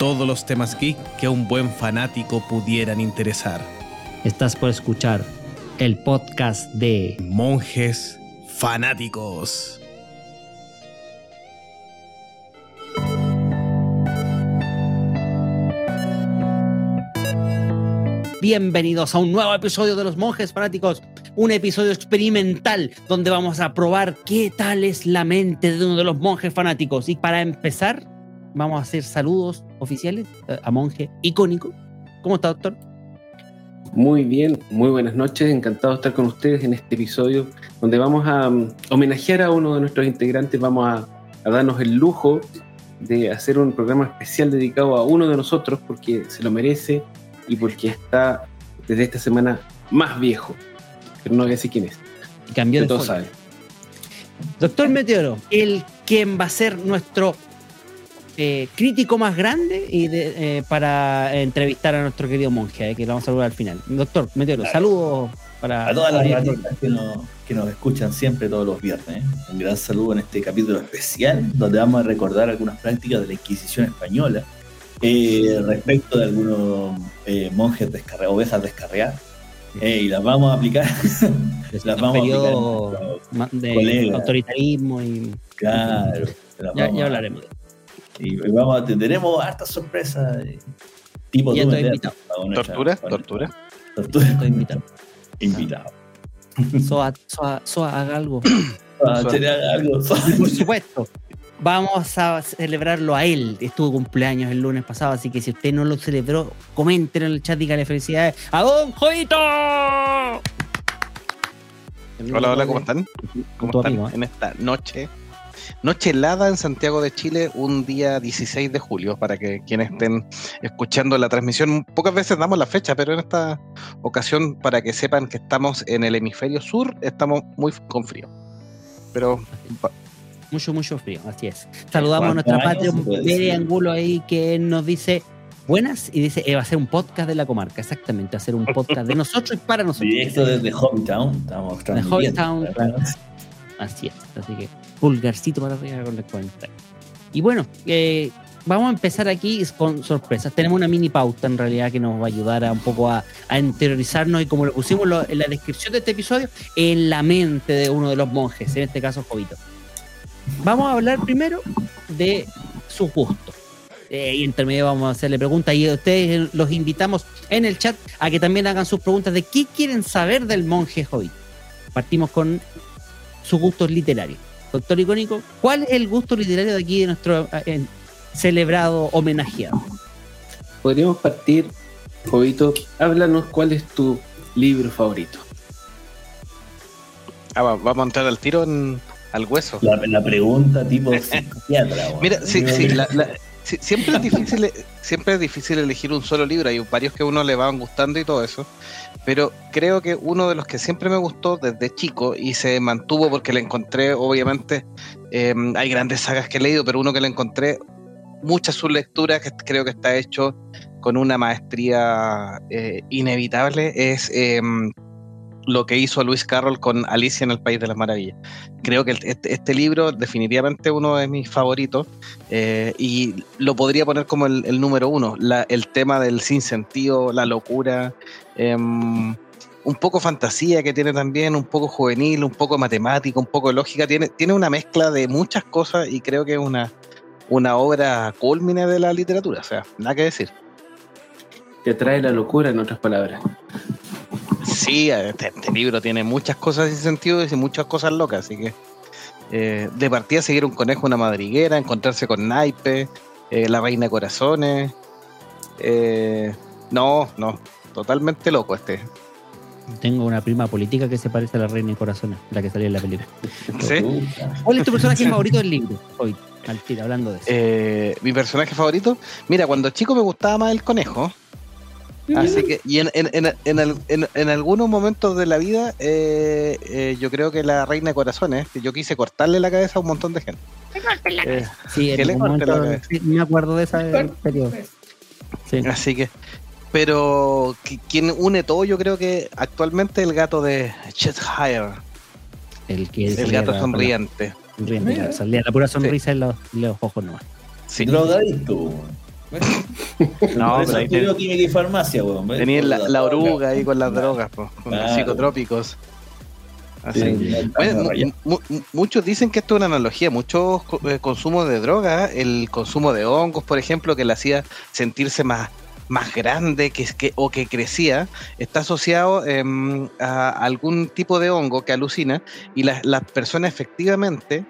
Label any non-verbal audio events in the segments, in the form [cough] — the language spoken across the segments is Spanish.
Todos los temas geek que a un buen fanático pudieran interesar. Estás por escuchar el podcast de Monjes fanáticos. Bienvenidos a un nuevo episodio de Los Monjes Fanáticos, un episodio experimental donde vamos a probar qué tal es la mente de uno de los monjes fanáticos. Y para empezar, vamos a hacer saludos oficiales eh, a monje icónico. ¿Cómo está, doctor? Muy bien, muy buenas noches, encantado de estar con ustedes en este episodio donde vamos a um, homenajear a uno de nuestros integrantes, vamos a, a darnos el lujo de hacer un programa especial dedicado a uno de nosotros porque se lo merece y porque está desde esta semana más viejo, pero no voy a decir quién es, Y cambió que de todos saben. Doctor Meteoro, el quien va a ser nuestro eh, crítico más grande y de- eh, para entrevistar a nuestro querido monje, eh, que lo vamos a saludar al final. Doctor Meteoro, saludos para A todas las ratitas que nos, que nos escuchan siempre todos los viernes. Un gran saludo en este capítulo especial, donde vamos a recordar algunas prácticas de la Inquisición española respecto de algunos monjes descarriados, ovejas descarriadas. y las vamos a aplicar. [laughs] las vamos a aplicar. de autoritarismo y Claro. ya, hablaremos. Y vamos a, tendremos hartas sorpresas. eh, tipo Ya estoy invitado. Tortura, tortura. Tortura. Estoy invitado. Invitado. [laughs] Soa, Soa, Soa, haga algo. [coughs] Ah, ¿tenía algo? Por [laughs] supuesto. Vamos a celebrarlo a él. Estuvo cumpleaños el lunes pasado, así que si usted no lo celebró, comenten en el chat, dígale felicidades a Don Jovito. Hola, hola, ¿cómo están? ¿Cómo están amigo, ¿eh? en esta noche? Noche helada en Santiago de Chile, un día 16 de julio, para que quienes estén escuchando la transmisión, pocas veces damos la fecha, pero en esta ocasión, para que sepan que estamos en el hemisferio sur, estamos muy con frío. Pero Mucho, mucho frío, así es. Saludamos a ¿Cuántos nuestra patria, decir? Angulo ahí, que nos dice buenas y dice, eh, va a ser un podcast de la comarca, exactamente, va a ser un podcast de nosotros y para [laughs] nosotros. Directo desde Hometown. Estamos transmitiendo. Hometown. Así es, así que pulgarcito para arriba con el comentario. Y bueno, eh, vamos a empezar aquí con sorpresas. Tenemos una mini pauta en realidad que nos va a ayudar a un poco a, a interiorizarnos y como lo pusimos en la descripción de este episodio, en la mente de uno de los monjes, en este caso Jovito. Vamos a hablar primero de sus gustos. Eh, y entre medio vamos a hacerle preguntas y a ustedes eh, los invitamos en el chat a que también hagan sus preguntas de qué quieren saber del monje Jovito. Partimos con sus gustos literarios. Doctor Icónico, ¿cuál es el gusto literario de aquí de nuestro eh, celebrado homenajeado? Podríamos partir, Jovito, háblanos cuál es tu libro favorito. ah, va- vamos a entrar al tiro en- al hueso. La, la pregunta tipo [laughs] psiquiatra. Mira, sí, sí, la- la- sí, siempre, es [laughs] difícil, siempre es difícil elegir un solo libro. Hay varios que a uno le van gustando y todo eso. Pero creo que uno de los que siempre me gustó desde chico y se mantuvo porque le encontré, obviamente, eh, hay grandes sagas que he leído, pero uno que le encontré muchas sus lecturas que creo que está hecho con una maestría eh, inevitable es eh, lo que hizo Luis Carroll con Alicia en el País de las Maravillas. Creo que este, este libro definitivamente uno de mis favoritos eh, y lo podría poner como el, número uno. El tema del sinsentido, la locura, em, un poco fantasía que tiene también, un poco juvenil, un poco matemática, un poco lógica. Tiene, tiene una mezcla de muchas cosas y creo que es una, una obra culmine de la literatura. O sea, nada que decir. Te atrae la locura, en otras palabras. Sí, este, este libro tiene muchas cosas sin sentido y muchas cosas locas, así que eh, de partida seguir un conejo, una madriguera, encontrarse con naipe, eh, la reina de corazones. eh, no, no, totalmente loco este. Tengo una prima política que se parece a la reina de corazones, la que salió en la película. [laughs] ¿Sí? ¿Cuál es tu personaje favorito del libro? Jovito? al tiro, hablando de eso. Eh, mi personaje favorito. Mira, cuando chico me gustaba más el conejo. Así que, y en, en, en, en, al- en- en algunos momentos de la vida, eh, eh, yo creo que la reina de corazones, que yo quise cortarle la cabeza a un montón de gente. Eh, sí, que le corte la cabeza. sí, me acuerdo de ese periodo. Sí. así que, pero qui- quien une todo, yo creo que actualmente el gato de Cheshire, El que el salía gato la- sonriente. sonriente, Mira. claro, salía la pura sonrisa en los, ojos nomás. Sí. Drogadicto. [laughs] No, Por pero eso ahí estudió ten- química y farmacia, weón. ¿ves? tenía la, la droga. oruga ahí con las drogas, po, con los psicotrópicos. Así. Sí, Bueno, muchos dicen que esto es una analogía, muchos eh, consumos de droga, el consumo de hongos, por ejemplo, que le hacía sentirse más, más grande que, que, o que crecía, está asociado em, a algún tipo de hongo que alucina y las, las personas efectivamente,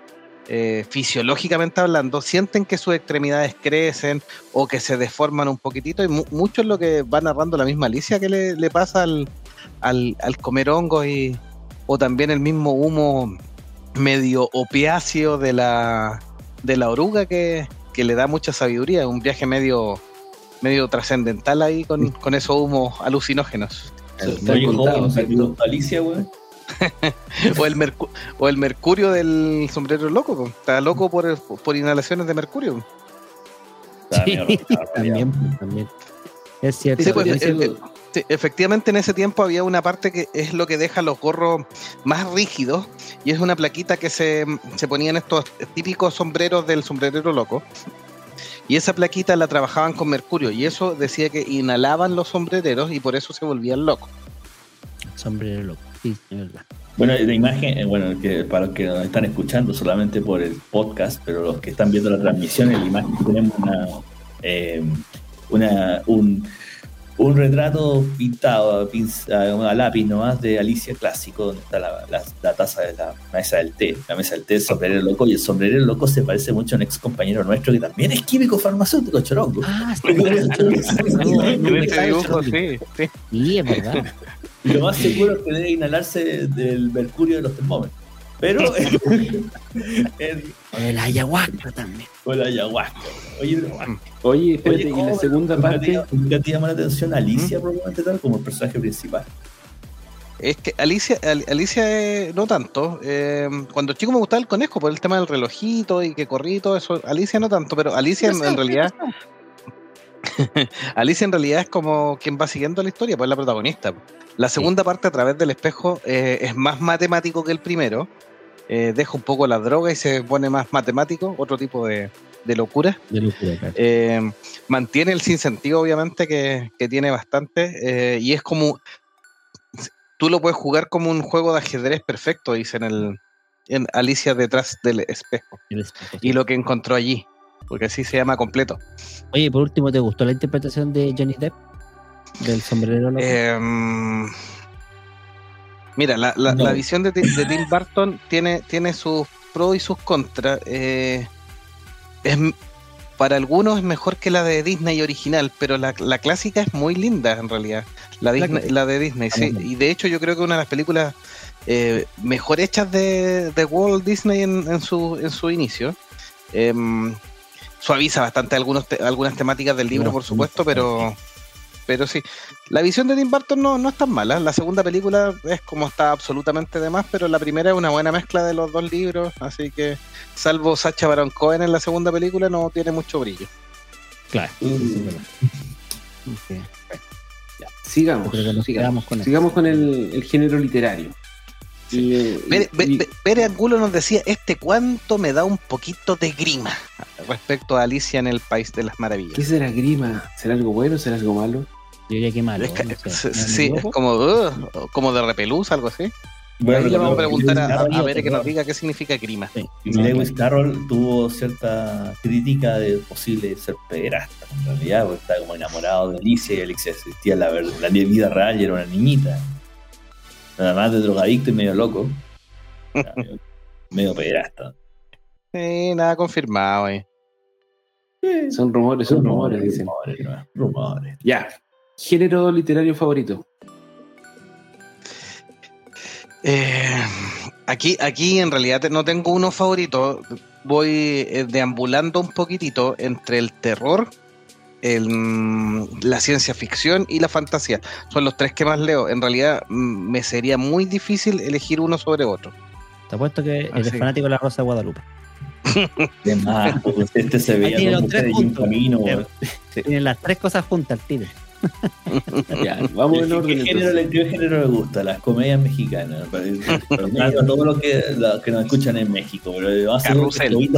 eh, fisiológicamente hablando, sienten que sus extremidades crecen o que se deforman un poquitito y mu- mucho es lo que va narrando la misma Alicia que le, le pasa al, al, al comer hongos y o también el mismo humo medio opiáceo de la de la oruga que, que le da mucha sabiduría, un viaje medio medio trascendental ahí con, con esos humos alucinógenos. Está Oye, contado, joven, ¿cierto? ¿te gustó Alicia, weón? [laughs] O el, mercu- o el mercurio del sombrero loco, po. está loco por, por inhalaciones de mercurio. Sí, también, también. Es cierto. Sí, pues, Sí, efectivamente en ese tiempo había una parte que es lo que deja los gorros más rígidos y es una plaquita que se, se ponía en estos típicos sombreros del sombrerero loco. Y esa plaquita la trabajaban con mercurio y eso decía que inhalaban los sombrereros y por eso se volvían locos. Sombrero loco. Sí, es verdad. Bueno, la imagen, eh, bueno, que para los que nos están escuchando solamente por el podcast, pero los que están viendo la transmisión, en la imagen tenemos una, eh, una un, un retrato pintado a, lápiz nomás de Alicia clásico, donde está la, la- la taza de la mesa del té, la mesa del té, el sombrerero loco, y el sombrerero loco se parece mucho a un ex compañero nuestro que también es químico farmacéutico, chorongo. Ah, sí. [laughs] [laughs] Este sí, sí. Sí, es verdad. [laughs] Lo más seguro es que debe inhalarse del mercurio de los termómetros. Pero [laughs] el, El ayahuasca también. o la ayahuasca. Oye, Oye, espérate, Oye, y la ¿cómo- segunda ¿nunca parte. te- ¿Nunca te llamó la atención Alicia probablemente tal como el personaje principal? Es que Alicia, Al- Alicia eh, no tanto. eh, cuando chico me gustaba el conejo por el tema del relojito y que corrí y todo eso. Alicia no tanto, pero Alicia en, en realidad, [laughs] Alicia en realidad es como quien va siguiendo la historia, pues es la protagonista. La segunda parte a través del espejo eh, es más matemático que el primero. eh, deja un poco la droga y se pone más matemático, otro tipo de, de locura. De locura, claro. Eh, mantiene el sinsentido, obviamente, que, que tiene bastante. y es como. Tú lo puedes jugar como un juego de ajedrez perfecto, dice en, el, en Alicia detrás del espejo. El espejo, sí. Y lo que encontró allí. Porque así se llama completo. Oye, por último, ¿te gustó la interpretación de Johnny Depp? Del sombrero loco. Eh, mira, la, la- No. la visión de, de Tim Burton tiene, tiene sus pros y sus contras. eh, es, para algunos es mejor que la de Disney original, pero la, la clásica es muy linda en realidad. La, Disney- clásica. la de Disney, sí. Y de hecho yo creo que una de las películas eh, mejor hechas de, de Walt Disney en, en su, en su inicio. Em, suaviza bastante algunos te- algunas temáticas del libro, No, por supuesto, pero, pero sí. La visión de Tim Burton no, no es tan mala. La segunda película es como está absolutamente de más, pero la primera es una buena mezcla de los dos libros, así que salvo Sacha Baron Cohen en la segunda película no tiene mucho brillo. Claro. Uh, sí, es verdad. Ok. Sigamos. Sigamos. quedamos con. Sigamos con el, el género literario. Y, eh, Pere, Angulo nos decía, este cuánto me da un poquito de grima respecto a Alicia en el País de las ¿Qué Maravillas. será grima? ¿Será algo bueno? ¿Será algo malo? Yo diría que malo. Es que- no sé. sí, ¿Me sí, es como, uh, como de repelús, algo así. bueno, Ahí le vamos a preguntar a, a, Bere que nos diga qué significa grima. Sí. Lewis Carroll tuvo cierta crítica de posible ser pederasta, en realidad, porque estaba como enamorado de Alicia y Alicia existía la, ver- la vida real y era una niñita. Nada más de drogadicto y medio loco. [laughs] Medio, medio pederasta. Sí, nada confirmado. eh. Son rumores, son rumores, dicen. Rumores, rumores. Ya. Género literario favorito. Eh, aquí, aquí en realidad no tengo uno favorito. voy eh, deambulando un poquitito entre el terror, el, mm, la ciencia ficción y la fantasía. Son los tres que más leo. En realidad mm, me sería muy difícil elegir uno sobre otro. Te apuesto que eres Así. fanático de la Rosa de Guadalupe. [laughs] De más, pues, este se Ahí veía tiene los tres camino. Tienen las tres cosas juntas al tiro. Ya, vamos en ¿Qué, orden. qué género, le- qué género le gusta? Las comedias mexicanas. [laughs] Todos los que, que nos escuchan en México. Pero hace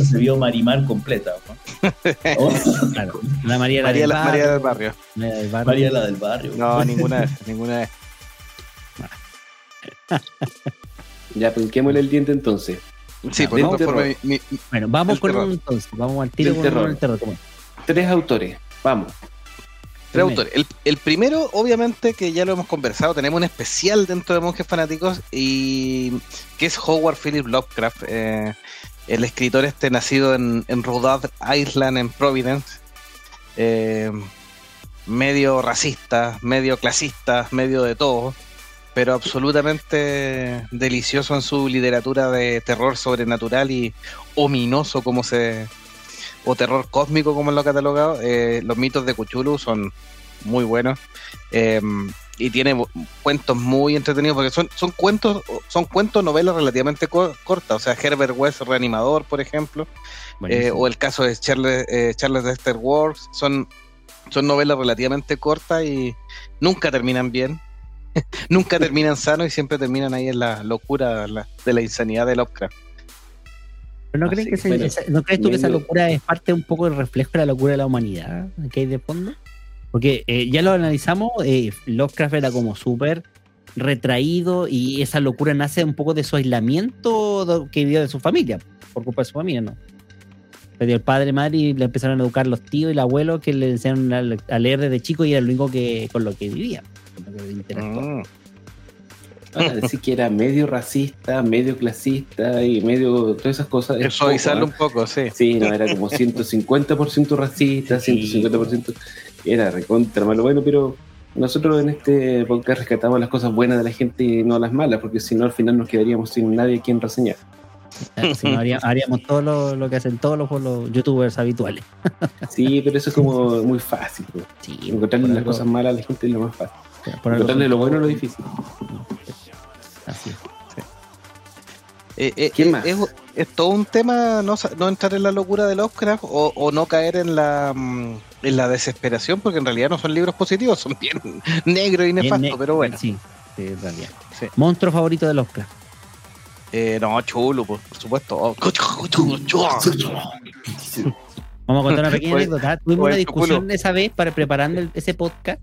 se vio Marimar completa. ¿no? [laughs] Claro. La María, la María, del la- María del barrio. María del barrio. María la del barrio. No, ninguna de esas, ninguna de esas. [laughs] Ya, pinquémosle el diente entonces. Sí, por del otra forma, terror. mi- mi- Bueno, vamos El con terror. uno entonces. Vamos al tiro Del con uno terror. Tres autores. Vamos. Tres autores. El, el primero, obviamente, que ya lo hemos conversado, tenemos un especial dentro de Monjes Fanáticos y que es Howard Philip Lovecraft, eh, el escritor este nacido en, en Rhode Island, en Providence, eh, medio racista, medio clasista, medio de todo, pero absolutamente delicioso en su literatura de terror sobrenatural y ominoso como se o terror cósmico como lo ha catalogado. Eh, los mitos de Cthulhu son muy buenos eh, y tiene cuentos muy entretenidos porque son, son cuentos son cuentos novelas relativamente co- cortas o sea Herbert West reanimador por ejemplo eh, o el caso de Charles, eh, Charles Dexter Wars son son novelas relativamente cortas y nunca terminan bien [laughs] nunca terminan sanos y siempre terminan ahí en la locura la- de la insanidad de Lovecraft Pero ¿no, creen Así que bueno, esa- ¿No crees tú que esa locura es parte un poco del reflejo de la locura de la humanidad que hay de fondo? Porque eh, ya lo analizamos, eh, Lovecraft era como súper retraído y esa locura nace un poco de su aislamiento que vivió de su familia, por culpa de su familia, ¿no? Perdió el padre, madre y le empezaron a educar los tíos y el abuelo que le enseñaron a, le- a leer desde chico y era lo único que con lo que vivía. con lo que interactuaba. Mm. Decir que era medio racista, medio clasista y medio todas esas cosas. Es avisarlo ¿ah? un poco sí Sí, no, era como [laughs] 150% racista, Sí. 150%. Era recontra malo. Bueno, pero nosotros en este podcast rescatamos las cosas buenas de la gente y no las malas, porque si no, al final nos quedaríamos sin nadie a quien reseñar. Si no, haría- haríamos todo lo, lo que hacen todos los, los youtubers habituales. [laughs] Sí, pero eso es como muy fácil. pues. Sí, Encontrarle las algo- cosas malas a la gente es lo más fácil. Encontrarle lo bueno es lo difícil. Eh, eh, ¿Quién eh, más? Es, es todo un tema no, no entrar en la locura de Lovecraft o, o no caer en la mm, en la desesperación, porque en realidad no son libros positivos, son bien [laughs] negros y Bien nefastos, ne- pero bueno. Sí, sí, en realidad. Sí. Monstruo favorito de Lovecraft. Eh, no, chulo, por, por supuesto. Oh, Vamos a contar una pequeña [laughs] anécdota. Tuvimos una discusión esa vez para preparando el- ese podcast,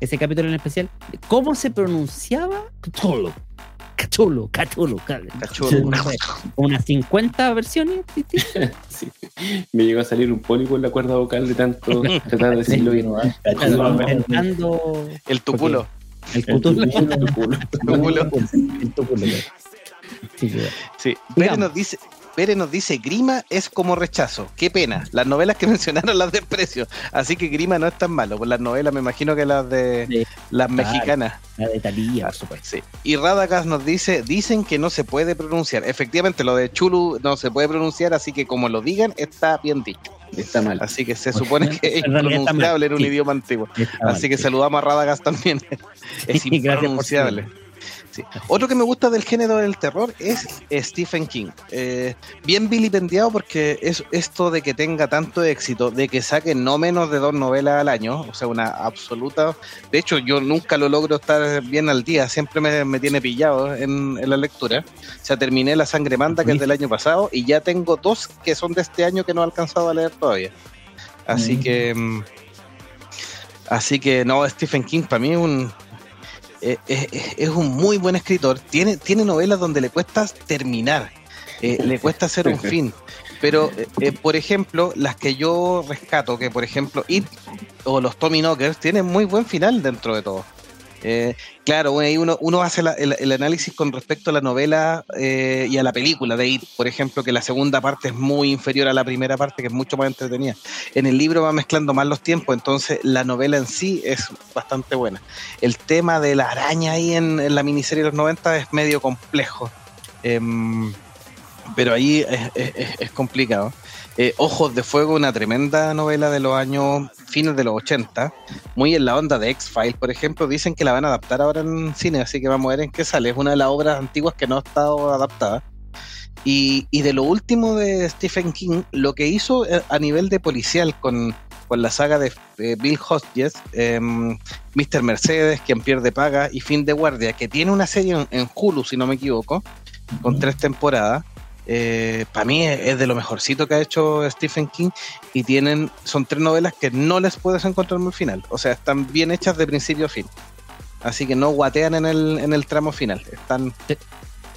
ese capítulo en especial, de cómo se pronunciaba Cthulhu. Cthulhu, Cthulhu, Cthulhu. Cachulo. Unas 50 versiones. [laughs] Sí. Me llegó a salir un pólipo en la cuerda vocal de tanto tratar [laughs] de decirlo bien. El tuculo. el Cthulhu. Tu culo. Tuculo. El Cthulhu. Sí, sí. Sí. Pere Digamos. nos dice. Pere nos dice, Grima es como rechazo. Qué pena. Las novelas que [laughs] mencionaron las desprecio. Así que Grima no es tan malo. Pues las novelas me imagino que las de las Claro. mexicanas. La de Talía, por supuesto. Sí. Y Radagast nos dice, dicen que no se puede pronunciar. Efectivamente, lo de Chulu no se puede pronunciar, así que como lo digan, está bien dicho. Está mal. Así que se supone [laughs] que es impronunciable en un sí. idioma antiguo. Está mal, Así que sí. saludamos a Radagast también. [laughs] es Sí, gracias por impronunciable. Sí. Otro que me gusta del género del terror es Stephen King. Eh, bien vilipendiado porque es esto de que tenga tanto éxito, de que saque no menos de dos novelas al año, o sea, una absoluta... De hecho, yo nunca lo logro estar bien al día, siempre me, me tiene pillado en, en la lectura. O sea, terminé La Sangre Manda, que es del año pasado, y ya tengo dos que son de este año que no he alcanzado a leer todavía. Así Mm. que... mm, Así que no, Stephen King para mí es un, eh, eh, es un muy buen escritor. Tiene, tiene novelas donde le cuesta terminar, eh, le cuesta hacer un [laughs] fin. Pero, eh, por ejemplo, las que yo rescato, que por ejemplo It o los Tommy Knockers, tienen muy buen final dentro de todo. Eh, claro, bueno, ahí uno, hace el, análisis con respecto a la novela eh, y a la película de It, por ejemplo, que la segunda parte es muy inferior a la primera parte, que es mucho más entretenida. En el libro va mezclando más los tiempos, entonces la novela en sí es bastante buena. El tema de la araña ahí en, la miniserie de los 90 es medio complejo. Em, pero ahí es complicado. Eh, Ojos de Fuego, una tremenda novela de los años fines de los 80, muy en la onda de X-Files, por ejemplo, dicen que la van a adaptar ahora en cine, así que vamos a ver en qué sale. Es una de las obras antiguas que no ha estado adaptada. Y, y de lo último de Stephen King, lo que hizo eh, a nivel de policial con, con la saga de eh, Bill Hodges, em, Mr. Mercedes, Quien pierde paga y Fin de guardia, que tiene una serie en, en Hulu, si no me equivoco, con tres temporadas. Para mí es, de lo mejorcito que ha hecho Stephen King y tienen son tres novelas que no les puedes encontrar muy final. O sea, están bien hechas de principio a fin. Así que no guatean en el, en el tramo final. Están Sí.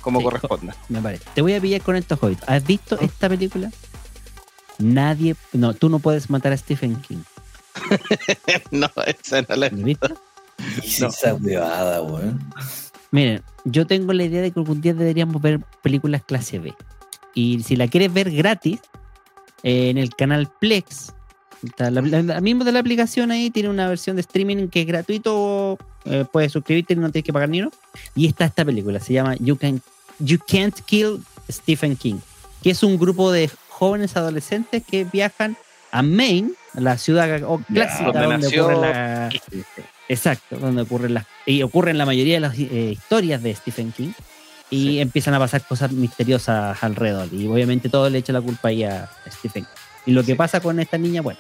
como Sí, corresponde. Me parece. Te voy a pillar con estos hobbits. ¿Has visto esta película? Nadie, no, tú no puedes matar a Stephen King. [laughs] no, esa no la ¿Lo viste? ¿Qué es esa huevada, weón? Miren, yo tengo la idea de que algún día deberíamos ver películas clase B. Y si la quieres ver gratis, eh, en el canal Plex, la, la- la misma de la aplicación ahí, tiene una versión de streaming que es gratuito, eh, puedes suscribirte y no tienes que pagar ni uno. Y está esta película, se llama You, Can, you Can't Kill Stephen King, que es un grupo de jóvenes adolescentes que viajan a Maine, la ciudad clásica donde donde nació- ocurre la, Exacto, donde ocurren las y ocurren la mayoría de las eh, historias de Stephen King y Sí. empiezan a pasar cosas misteriosas alrededor y obviamente todo le echa la culpa ahí a Stephen. Y lo que Sí. pasa con esta niña, bueno,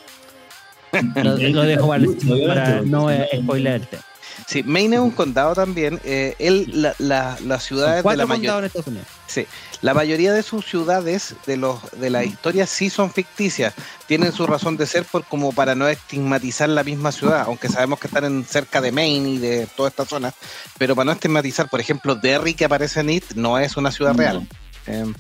[laughs] lo, lo dejo para, para no spoiler el tema. Sí, Maine es un condado también. eh, él, la, la, las ciudades de la mayoría. Estados Unidos. Sí, la mayoría de sus ciudades, de los de las historias, sí son ficticias. Tienen su razón de ser por como para no estigmatizar la misma ciudad, aunque sabemos que están en, cerca de Maine y de toda esta zona. Pero para no estigmatizar, por ejemplo, Derry que aparece en It no es una ciudad real. Eh,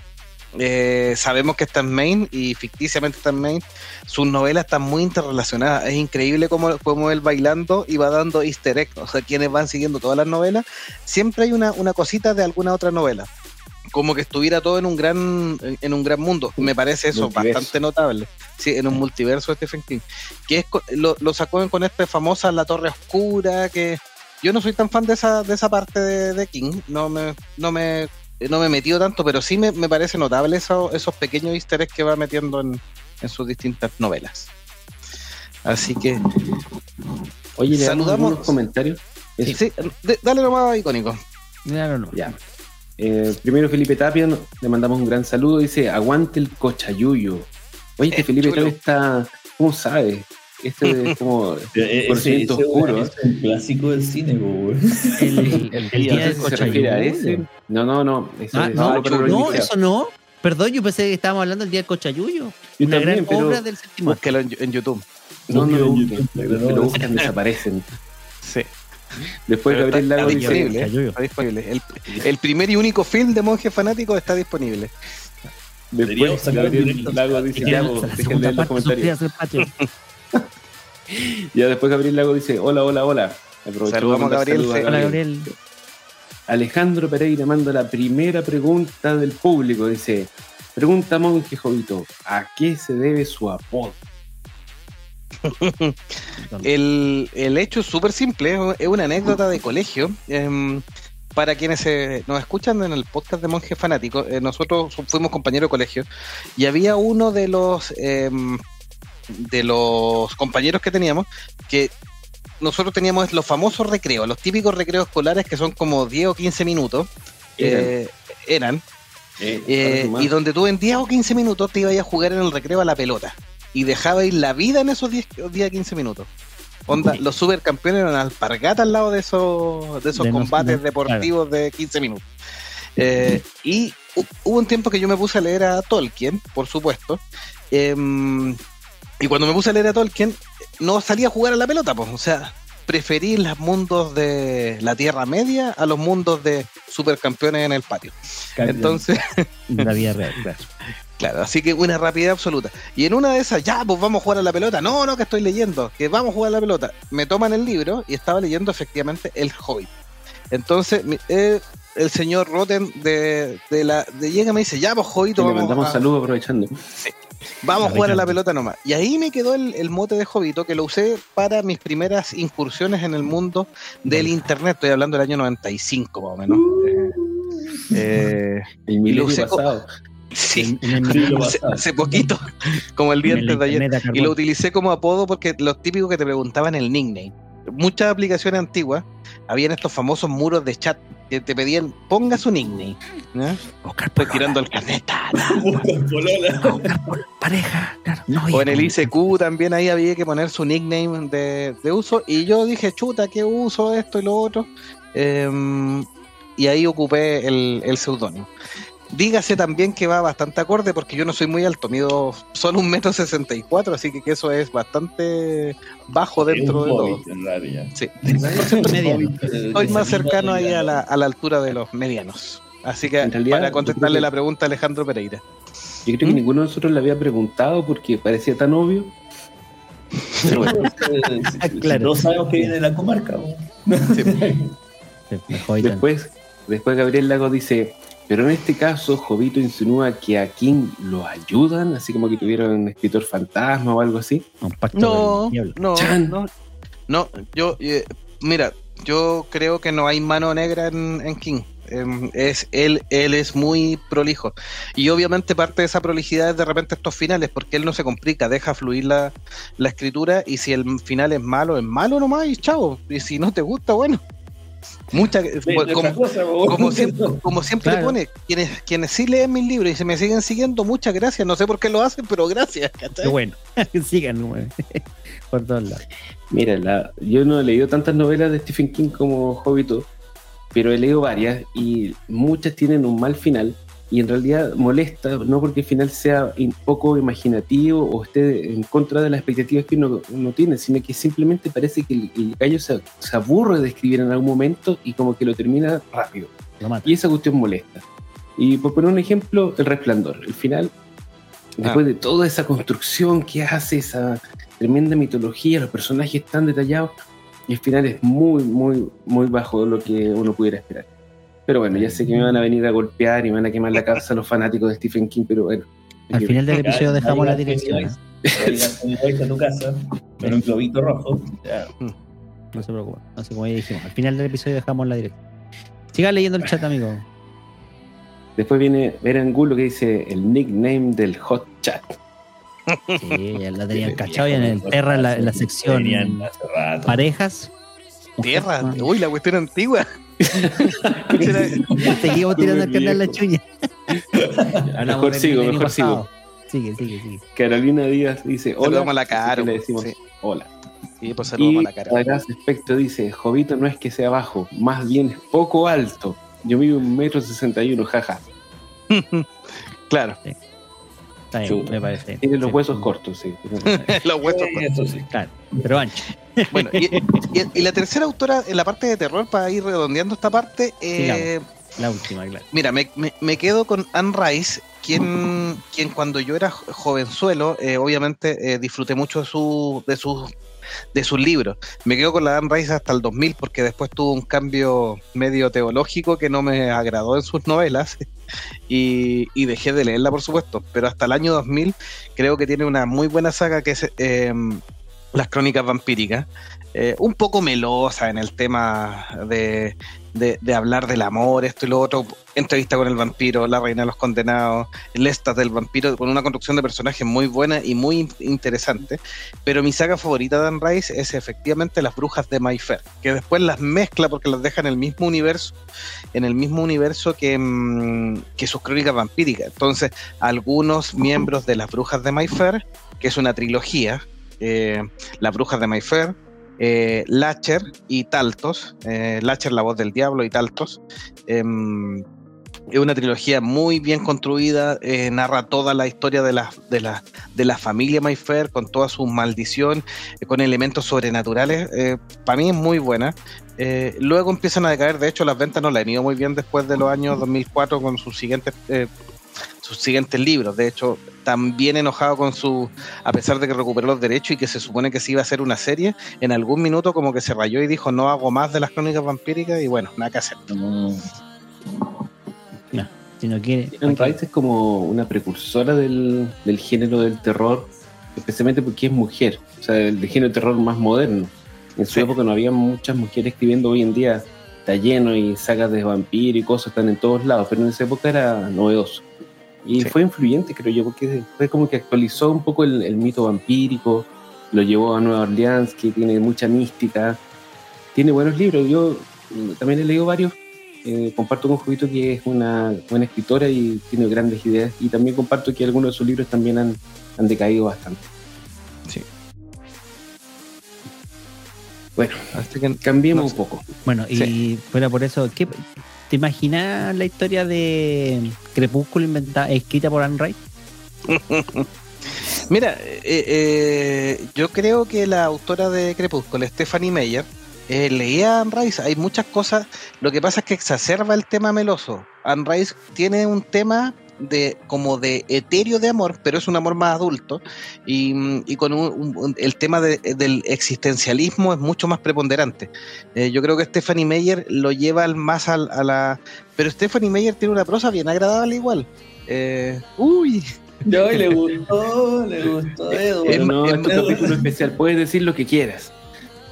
eh, sabemos que está en Maine y ficticiamente está en Maine. Sus novelas están muy interrelacionadas. Es increíble cómo, cómo él bailando y va dando easter eggs. O sea, quienes van siguiendo todas las novelas, siempre hay una, una cosita de alguna otra novela. Como que estuviera todo en un gran, en, un gran mundo. Me parece eso Multiverso. bastante notable. Sí, en un multiverso de Stephen King. Que es, co- lo, lo sacó con esta famosa La Torre Oscura, que yo no soy tan fan de esa, de esa parte de, de King. No me, no me no me he metido tanto, pero sí me, me parece notable eso- esos pequeños easter eggs que va metiendo en, en sus distintas novelas. Así que, Oye, le damos Saludamos. algunos comentarios. sí, dale nomás, icónico. Claro, no. Ya. Eh, primero Felipe Tapia, no- le mandamos un gran saludo. Dice, aguante el cochayuyo. Oye, que Eh, Felipe. Tapia está, ¿cómo sabe? Este es [laughs] como conocimiento ese, oscuro. ¿eh? es un clásico del cine, weón. [laughs] El, el- el Y día no del si cochayuyo. No, no, no. Eso Ah, es no, no, iniciados. eso no. Perdón, yo pensé que estábamos hablando del día del cochayuyo. Yo Una también, gran pero- obra del séptimo. Búsquelo en, en YouTube. No, no lo Busquen lo no, buscan desaparecen. Sí, Después Pero Gabriel está- Lago disponible. Cochayuyo. está disponible. El, el primer y único film de monje fanático está disponible. Deberíamos después Gabriel directo. Lago dice, dejen leer los comentarios. [laughs] [laughs] Ya después Gabriel Lago dice, hola, hola, hola. Aprovechamos Saludamos a Gabriel. Hola, Gabriel. Alejandro Pereira manda la primera pregunta del público. Dice, pregunta Monje Jovito, ¿a qué se debe su apodo? [laughs] El, el hecho es súper simple, es una anécdota de colegio. Em, para quienes eh, nos escuchan en el podcast de Monje Fanático, eh, nosotros fuimos compañeros de colegio y había uno de los em, de los compañeros que teníamos que nosotros teníamos los famosos recreos, los típicos recreos escolares que son como 10 o 15 minutos. Eran. eh, eran Eh, eh, y donde tú en 10 o 15 minutos te ibas a jugar en el recreo a la pelota. Y dejabais la vida en esos 10 o 10 a 15 minutos. Onda, los supercampeones eran alpargatas al lado de esos, de esos De combates de- deportivos de 15 minutos. Eh, y hu- hubo un tiempo que yo me puse a leer a Tolkien, por supuesto. em, y cuando me puse a leer a Tolkien, no salía a jugar a la pelota, pues. O sea, preferí los mundos de la Tierra Media a los mundos de supercampeones en el patio. Entonces, la vida real, claro. [laughs] Claro, así que una rapidez absoluta. Y en una de esas, ya, pues vamos a jugar a la pelota. No, no, que estoy leyendo, que vamos a jugar a la pelota. Me toman el libro y estaba leyendo efectivamente El Hobbit. Entonces, eh, el señor Rotten de, de la de llega y me dice, ya, pues Hobbit, le mandamos a, saludos aprovechando. vamos a jugar a la pelota nomás. Y ahí me quedó el, el mote de Hobbito que lo usé para mis primeras incursiones en el mundo del internet. Estoy hablando del año 95 más o menos. Eh, eh, El milenio pasado. Sí, En- en [laughs] hace, poquito, como el día antes de ayer. Y lo utilicé como apodo porque los típicos que te preguntaban el nickname. Muchas aplicaciones antiguas habían estos famosos muros de chat que te pedían ponga su nickname. ¿ya? Oscar Estoy Polola, tirando el carnet. ta, Buscan polola. Oscar Polola, pareja, claro. No, O en el. ICQ también ahí había que poner su nickname de, de uso. Y yo dije, chuta, ¿qué uso esto y lo otro? Em, y ahí ocupé el, el seudónimo. Dígase también que va bastante acorde porque yo no soy muy alto, mido solo un metro sesenta y cuatro, así que, que eso es bastante bajo dentro de todo. Sí. [laughs] Estoy más cercano ahí a la, a la altura de los medianos. Así que realidad, para contestarle que- la pregunta a Alejandro Pereira. Yo creo que ¿Mm? ninguno de nosotros le había preguntado porque parecía tan obvio. Pero bueno, [laughs] Claro. Todos sabemos que viene de la comarca. Sí, [laughs] después, después Gabriel Lago dice, pero en este caso Jovito insinúa que a King lo ayudan, así como que tuvieron un escritor fantasma o algo así. Un pacto No, no, Chan. no, no, yo, eh, mira, yo creo que no hay mano negra en, en King. Em, es él, él es muy prolijo y obviamente parte de esa prolijidad es de repente estos finales porque él no se complica, deja fluir la, la escritura y si el final es malo es malo nomás y chao y si no te gusta bueno mucha Sí, como, cosa, como siempre, como siempre Claro. pone, quienes, quienes sí leen mis libros y se me siguen siguiendo, muchas gracias. No sé por qué lo hacen, pero gracias. bueno. [laughs] Sigan [laughs] por todos lados. Mira, la- yo no he leído tantas novelas de Stephen King como Jovito, pero he leído varias y muchas tienen un mal final y en realidad molesta, no porque el final sea poco imaginativo o esté en contra de las expectativas que uno, uno tiene, sino que simplemente parece que el, el gallo se, se aburre de escribir en algún momento y como que lo termina rápido. Lo. Y esa cuestión molesta. Y por poner un ejemplo, El Resplandor. El final, después de toda esa construcción que hace, esa tremenda mitología, los personajes tan detallados, el final es muy, muy, muy bajo de lo que uno pudiera esperar. Pero bueno, ya sé que me van a venir a golpear y me van a quemar la casa los fanáticos de Stephen King, pero bueno. Al final del episodio dejamos la dirección. ¿eh? a tu casa con un globito rojo. Ya. No se preocupen. Así como ya dijimos. Al final del episodio dejamos la dirección. Siga leyendo el chat, amigo. Después viene Berangulo que dice el nickname del hot chat. Sí, ya la tenían cachado ya en el perra en la, en la sección parejas. Tierra, uy, la cuestión antigua. Seguimos tirando el canal la chuña. Hablamos Mejor sigo, mejor pasado. Sigue, sigue, sigue. Carolina Díaz dice hola. Saludamos a la así cara. que le decimos Sí, hola. sí, pues saludamos Y a la cara. acá aspecto dice, Jovito no es que sea bajo, más bien es poco alto. Yo mido un metro sesenta y uno, jaja. [laughs] Claro, Está bien, Chuta. me parece. Tiene los Sí. huesos cortos, sí. [laughs] los huesos. Eso sí. Claro, pero ancho. [laughs] Bueno, y, y- y la tercera autora en la parte de terror, para ir redondeando esta parte, eh, La última, claro. mira, me, me- me quedo con Anne Rice, quien, quien cuando yo era jo- jovenzuelo, eh, obviamente eh, disfruté mucho de su, de sus de sus libros. Me quedo con la Anne Rice hasta el 2000 porque después tuvo un cambio medio teológico que no me agradó en sus novelas y, dejé de leerla, por supuesto. Pero hasta el año 2000 creo que tiene una muy buena saga que es eh, Las Crónicas Vampíricas. Eh, un poco melosa en el tema de, de- de hablar del amor, esto y lo otro. Entrevista con el vampiro, La Reina de los Condenados, Lestas del Vampiro, con una construcción de personajes muy buena y muy in- interesante. Pero mi saga favorita de Anne Rice es efectivamente Las Brujas de Mayfair, que después las mezcla porque las deja en el mismo universo, en el mismo universo que, mm, que sus crónicas vampíricas. Entonces, algunos miembros de Las Brujas de Mayfair, que es una trilogía, eh, Las Brujas de Mayfair, eh, Lacher y Taltos, eh, Lacher la voz del diablo y Taltos, em, es una trilogía muy bien construida, eh, narra toda la historia de la, de la, de la familia Mayfair con toda su maldición, eh, con elementos sobrenaturales. Para mí es muy buena. Eh, luego empiezan a decaer, de hecho las ventas no la han ido muy bien después de los años 2004 con sus siguientes, eh, sus siguientes libros. De hecho, también enojado con su, a pesar de que recuperó los derechos y que se supone que se iba a hacer una serie, en algún minuto como que se rayó y dijo no hago más de las crónicas vampíricas y bueno, nada que hacer. No. Si no quiere. Rice es como una precursora del, del género del terror, especialmente porque es mujer, o sea, el de género de terror más moderno. En su Sí. época no había muchas mujeres escribiendo, hoy en día está lleno y sagas de vampiro y cosas están en todos lados, pero en esa época era novedoso. Y Sí. fue influyente, creo yo, porque fue como que actualizó un poco el, el mito vampírico, lo llevó a Nueva Orleans, que tiene mucha mística, tiene buenos libros. Yo mm, también he leído varios. eh, comparto con Jovito que es una buena escritora y tiene grandes ideas. Y también comparto que algunos de sus libros también han, han decaído bastante. Sí. Bueno, Así que cambiemos No un poco. Bueno, y Sí. fuera por eso, ¿qué, ¿te imaginas la historia de Crepúsculo escrita por Anne Rice? [laughs] Mira, eh, eh, yo creo que la autora de Crepúsculo, Stephanie Meyer, eh, leía a Anne Rice. Hay muchas cosas. Lo que pasa es que exacerba el tema meloso. Anne Rice tiene un tema de como de etéreo de amor, pero es un amor más adulto. Y, y con un- un- el tema de- del existencialismo es mucho más preponderante. Eh, yo creo que Stephanie Meyer lo lleva al- más al- a la. Pero Stephanie Meyer tiene una prosa bien agradable igual. Eh, uy, Yo le gustó, le gustó. Es Pero ma- no, es es tu ma- capítulo especial. Puedes decir lo que quieras.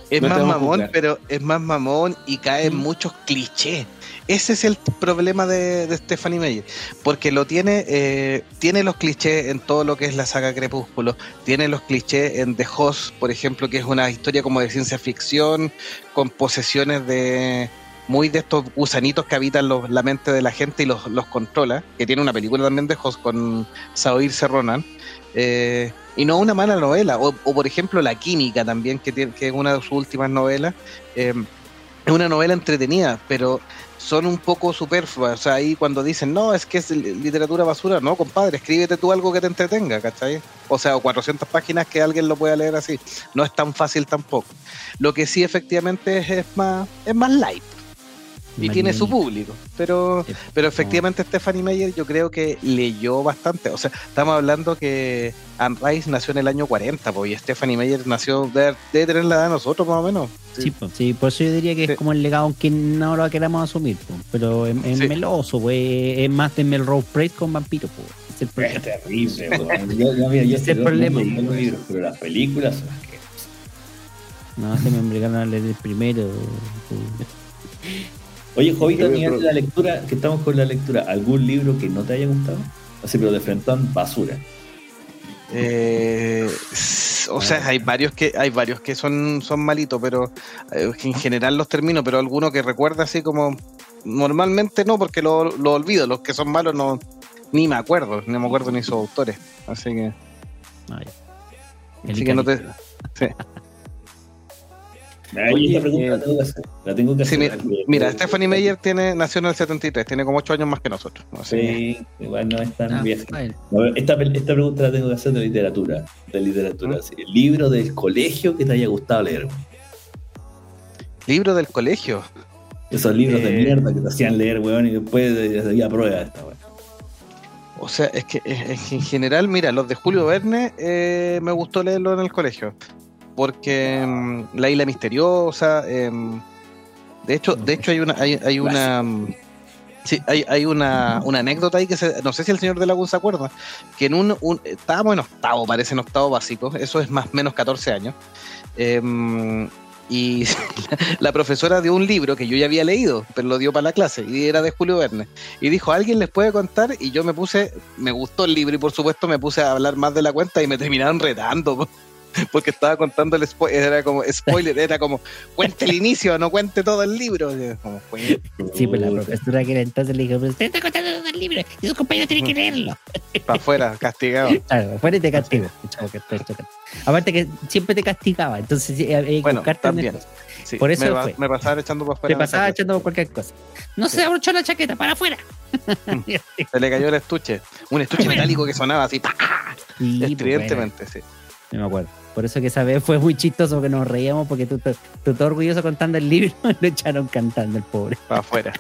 Es No más a mamón, pero es más mamón y cae en muchos clichés. Ese es el problema de, Stephanie Meyer, porque lo tiene, eh, tiene los clichés en todo lo que es la saga Crepúsculo, tiene los clichés en The Host, por ejemplo, que es una historia como de ciencia ficción, con posesiones de muy de estos gusanitos que habitan los- la mente de la gente y los, los controla, que tiene una película también de Host con Saoirse Ronan. Eh, y no una mala novela. O, o, por ejemplo, La Química también, que, tiene, que es una de sus últimas novelas. Eh, es una novela entretenida, pero son un poco superfluas. O sea, ahí cuando dicen, no, es que es li- literatura basura, no, compadre, escríbete tú algo que te entretenga, ¿cachai? O sea, o 400 páginas que alguien lo pueda leer así. No es tan fácil tampoco. Lo que sí efectivamente es, es más es más light y tiene su público. Pero pero efectivamente Stephanie Meyer yo creo que leyó bastante. O sea, estamos hablando que Anne Rice nació en el año 40, pues, y Stephanie Meyer nació, debe, debe tener la edad de nosotros más o menos. Sí, po, sí, por eso yo diría que Sí. es como el legado aunque no lo queramos asumir, po, pero es, es Sí. meloso, pues, es más de Melrose Place con vampiro, pues, es el Es problema. terrible, weón. Yo, es el problema. [laughs] libros, pero las películas son las que. No, se me obligaron a leer el primero. [laughs] Oye, Jovito, Pero- mira pero- la lectura, que estamos con la lectura, ¿algún libro que no te haya gustado? Así, pero de frentón, basura. Eh, o sea, hay varios que hay varios que son, son malitos, pero eh, en general los termino, pero alguno que recuerda así como normalmente no, porque lo, lo olvido, los que son malos no ni me acuerdo, ni me acuerdo ni sus autores. Así que, Ay. así que no te. sí. Ay, Oye, esta pregunta eh, la tengo que hacer. La tengo que Sí, hacer. mira, mira, Stephanie Meyer tiene, nació en el 73, tiene como 8 años más que nosotros. Así Sí, igual no es tan Ah, vieja. Esta, esta pregunta la tengo que hacer de literatura. De literatura. ¿Mm? sí. El libro del colegio que te haya gustado leer. weón. Libro del colegio. Esos libros de Eh. mierda que te hacían leer, weón, y después de, de, a prueba esta, weón. O sea, es que, es que en general, mira, los de Julio Verne eh, me gustó leerlos en el colegio. Porque mm, La Isla Misteriosa. em, de hecho, de hecho hay una, hay, hay una. mm, Sí, hay, hay una, una anécdota ahí que se- no sé si el señor de Lagún se acuerda, que en un, un- estábamos en octavo, parece en octavo básico, eso es más o menos 14 años, em, y [laughs] la, la profesora dio un libro que yo ya había leído, pero lo dio para la clase, y era de Julio Verne, y dijo, ¿alguien les puede contar? Y yo me puse, me gustó el libro y por supuesto me puse a hablar más de la cuenta y me terminaron retando. Po, [laughs] Porque estaba contando el spoiler, era como spoiler, era como cuente el inicio, no cuente todo el libro. Como, "Pues, Sí, pues la profesora que era entonces le dijo, pero usted está contando todo el libro y su compañero tiene que leerlo. para afuera, castigado. [laughs] Claro, fuera y te. Aparte que siempre te castigaba, entonces sí, había que Bueno, también. Sí, Por eso me, fue. me pasaba echando para Te afuera. pasaba echando por cualquier cosa. No se abrochó la chaqueta, para afuera. Se le cayó el estuche. Un estuche [laughs] metálico que sonaba así, pues, estridentemente, sí. No me acuerdo. Por eso que esa vez fue muy chistoso porque nos reíamos porque tú, tú, tú todo orgulloso contando el libro [laughs] lo echaron cantando el pobre. Para afuera.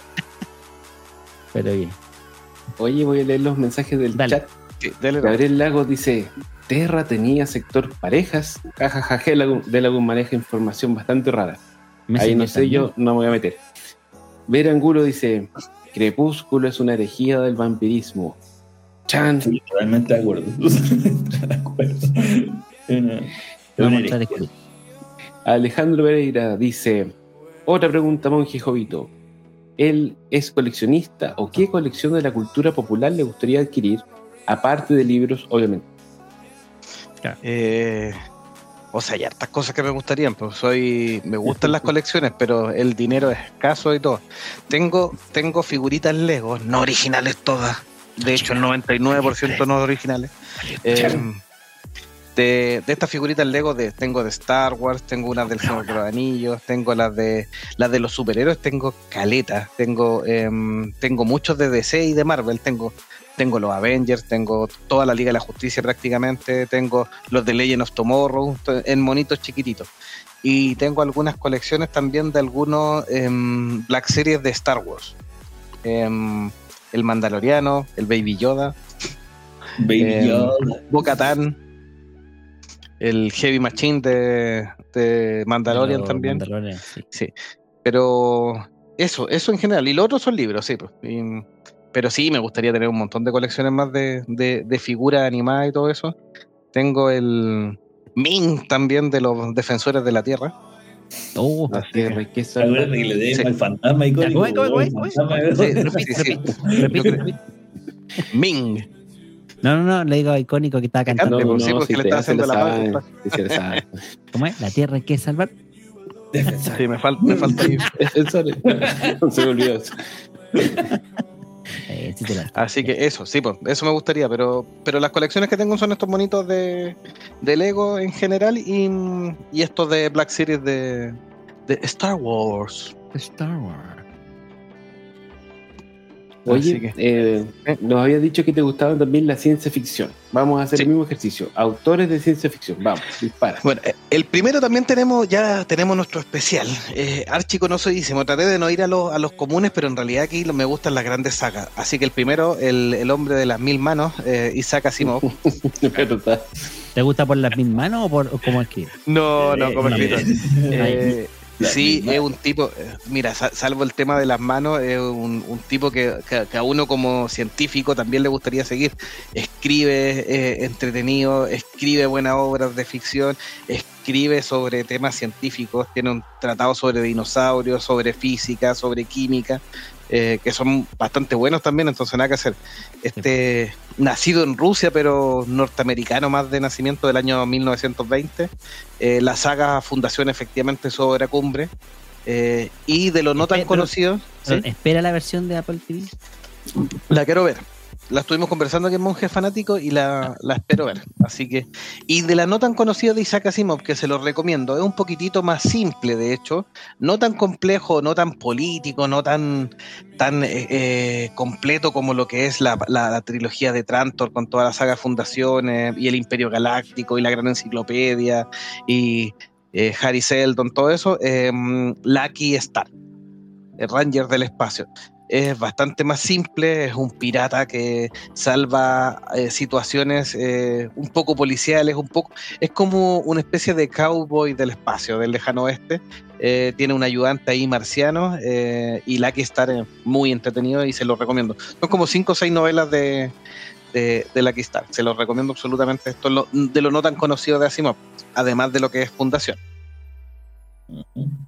Pero bien. Oye, voy a leer los mensajes del Dale. chat. Sí, Gabriel Lagos dice: Terra tenía sector parejas. Jajaja, de Lagun maneja información bastante rara. Ahí no sé, también. yo no me voy a meter. Ver Angulo dice: Crepúsculo es una herejía del vampirismo. Chan. Sí, totalmente de acuerdo. [laughs] Totalmente de acuerdo. Vamos a. Alejandro Pereira dice: Otra pregunta, monje Jovito. él es coleccionista o qué colección de la cultura popular le gustaría adquirir, aparte de libros, obviamente. Eh, o sea, hay hartas cosas que me gustarían, pues soy, me gustan las [laughs] colecciones, pero el dinero es escaso y todo. Tengo, tengo figuritas Lego, no originales todas, de hecho el 99% no originales. Eh, de, de estas figuritas Lego de, tengo de Star Wars, tengo unas del Señor de los Anillos, tengo las de las de los superhéroes, tengo caletas, tengo em, tengo muchos de DC y de Marvel, tengo tengo los Avengers, tengo toda la Liga de la Justicia prácticamente, tengo los de Legend of Tomorrow en monitos chiquititos. Y tengo algunas colecciones también de algunos em, Black Series de Star Wars. Em, el Mandaloriano, el Baby Yoda, Baby Yoda. Bo-Katan, el Heavy Machine de, de Mandalorian también. Mandalorian, sí. Sí. Pero eso, eso en general. Y los otros son libros, sí. pues. Y- pero sí, me gustaría tener un montón de colecciones más de, de, de figuras animadas y todo eso. Tengo el Ming también de los Defensores de la Tierra. Oh, La tierra, ¿qué ¿Te acuerdas que le debemos Sí. al fantasma repite. Ming. No, no, no, le digo icónico que estaba cantando. encanta. sí, porque le estaba haciendo la sabe. [laughs] ¿Cómo es? La tierra hay que salvar. Defensor. Sí, me, falta me falta [laughs] ahí. Defensores. [laughs] se me olvidó eso. Eh, sí Así que eso, sí, pues, eso me gustaría, pero, pero las colecciones que tengo son estos monitos de, de Lego en general y, y estos de Black Series de, de Star Wars. Star Wars. Oye, que- eh, nos habías dicho que te gustaba también la ciencia ficción. Vamos a hacer Sí. el mismo ejercicio. Autores de ciencia ficción. Vamos, dispara. Bueno, eh, el primero también tenemos, ya tenemos nuestro especial, eh, archiconocidísimo. Traté de no ir a los, a los comunes, pero en realidad aquí me gustan las grandes sagas. Así que el primero, el, el hombre de las mil manos, eh, Isaac Asimov. [laughs] Pero está- ¿Te gusta por las mil manos o por o cómo escribe? No, no, como Eh, escritor. Eh, Las sí, es un tipo, eh, mira, sa- salvo el tema de las manos, es un, un tipo que, que- que a uno como científico también le gustaría seguir. Escribe eh, entretenido, escribe buenas obras de ficción, escribe sobre temas científicos, tiene un tratado sobre dinosaurios, sobre física, sobre química, eh, que son bastante buenos también, entonces nada que hacer. Este, nacido en Rusia, pero norteamericano más de nacimiento del año 1920. Eh, la saga Fundación efectivamente su obra cumbre. Eh, y de lo no tan Pero-. ¿Espera la versión de Apple TV? la quiero ver. La estuvimos conversando aquí en Monje Fanático y la, la espero ver. Así que, y de la no tan conocida de Isaac Asimov, que se lo recomiendo, es un poquitito más simple, de hecho, no tan complejo, no tan político, no tan, tan eh, eh, completo como lo que es la, la- trilogía de Trantor con toda la saga Fundaciones y el Imperio Galáctico y la Gran Enciclopedia y eh, Harry Seldon, todo eso. Lucky Star, el Ranger del Espacio es bastante más simple, es un pirata que salva eh, situaciones eh, un poco policiales, un poco, es como una especie de cowboy del espacio, del lejano oeste. Eh, tiene un ayudante ahí marciano y Lucky Star es muy entretenido y se lo recomiendo. Son como cinco o seis novelas de, de, de Lucky Star, se los recomiendo absolutamente. Esto es de lo no tan conocido de Asimov, además de lo que es Fundación. Ujú.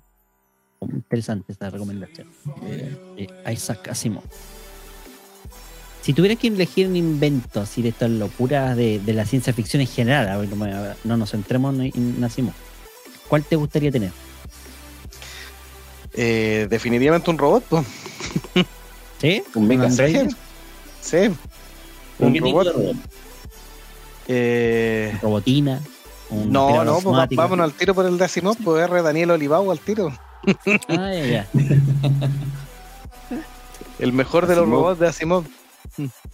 Interesante esta recomendación. Eh, Eh, Isaac Asimov. Si tuvieras que elegir un invento así de estas locuras de, de la ciencia ficción en general, a ver, no, nos centremos en, Asimov, ¿cuál te gustaría tener? Eh, definitivamente un robot, pues. ¿Sí? Un androide? Sí. ¿Con Un robot. Eh, ¿Robotina? un No, no, pues vámonos al tiro por el de Asimov, pues R. Daniel Olivao al tiro. Ah, ya, ya. [laughs] El mejor de los robots de Asimov.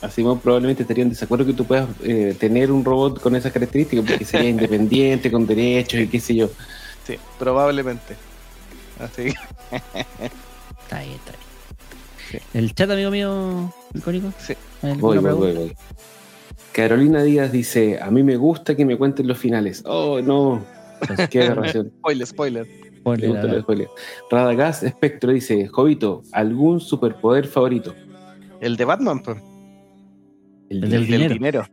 Asimov probablemente estaría en desacuerdo que tú puedas eh, tener un robot con esas características, porque sería independiente, con derechos y qué sé yo. Sí, probablemente. Así Está bien, está bien. ¿El chat, amigo mío, icónico? Sí. ¿Hay Voy, voy, voy. Carolina Díaz dice, a mí me gusta que me cuenten los finales. Oh, no. Pues, [laughs] Qué aberración. spoiler, spoiler. La- Leo. Radagast Espectro dice, Jovito, ¿algún superpoder favorito? El de Batman, pues. El El del [laughs] del dinero.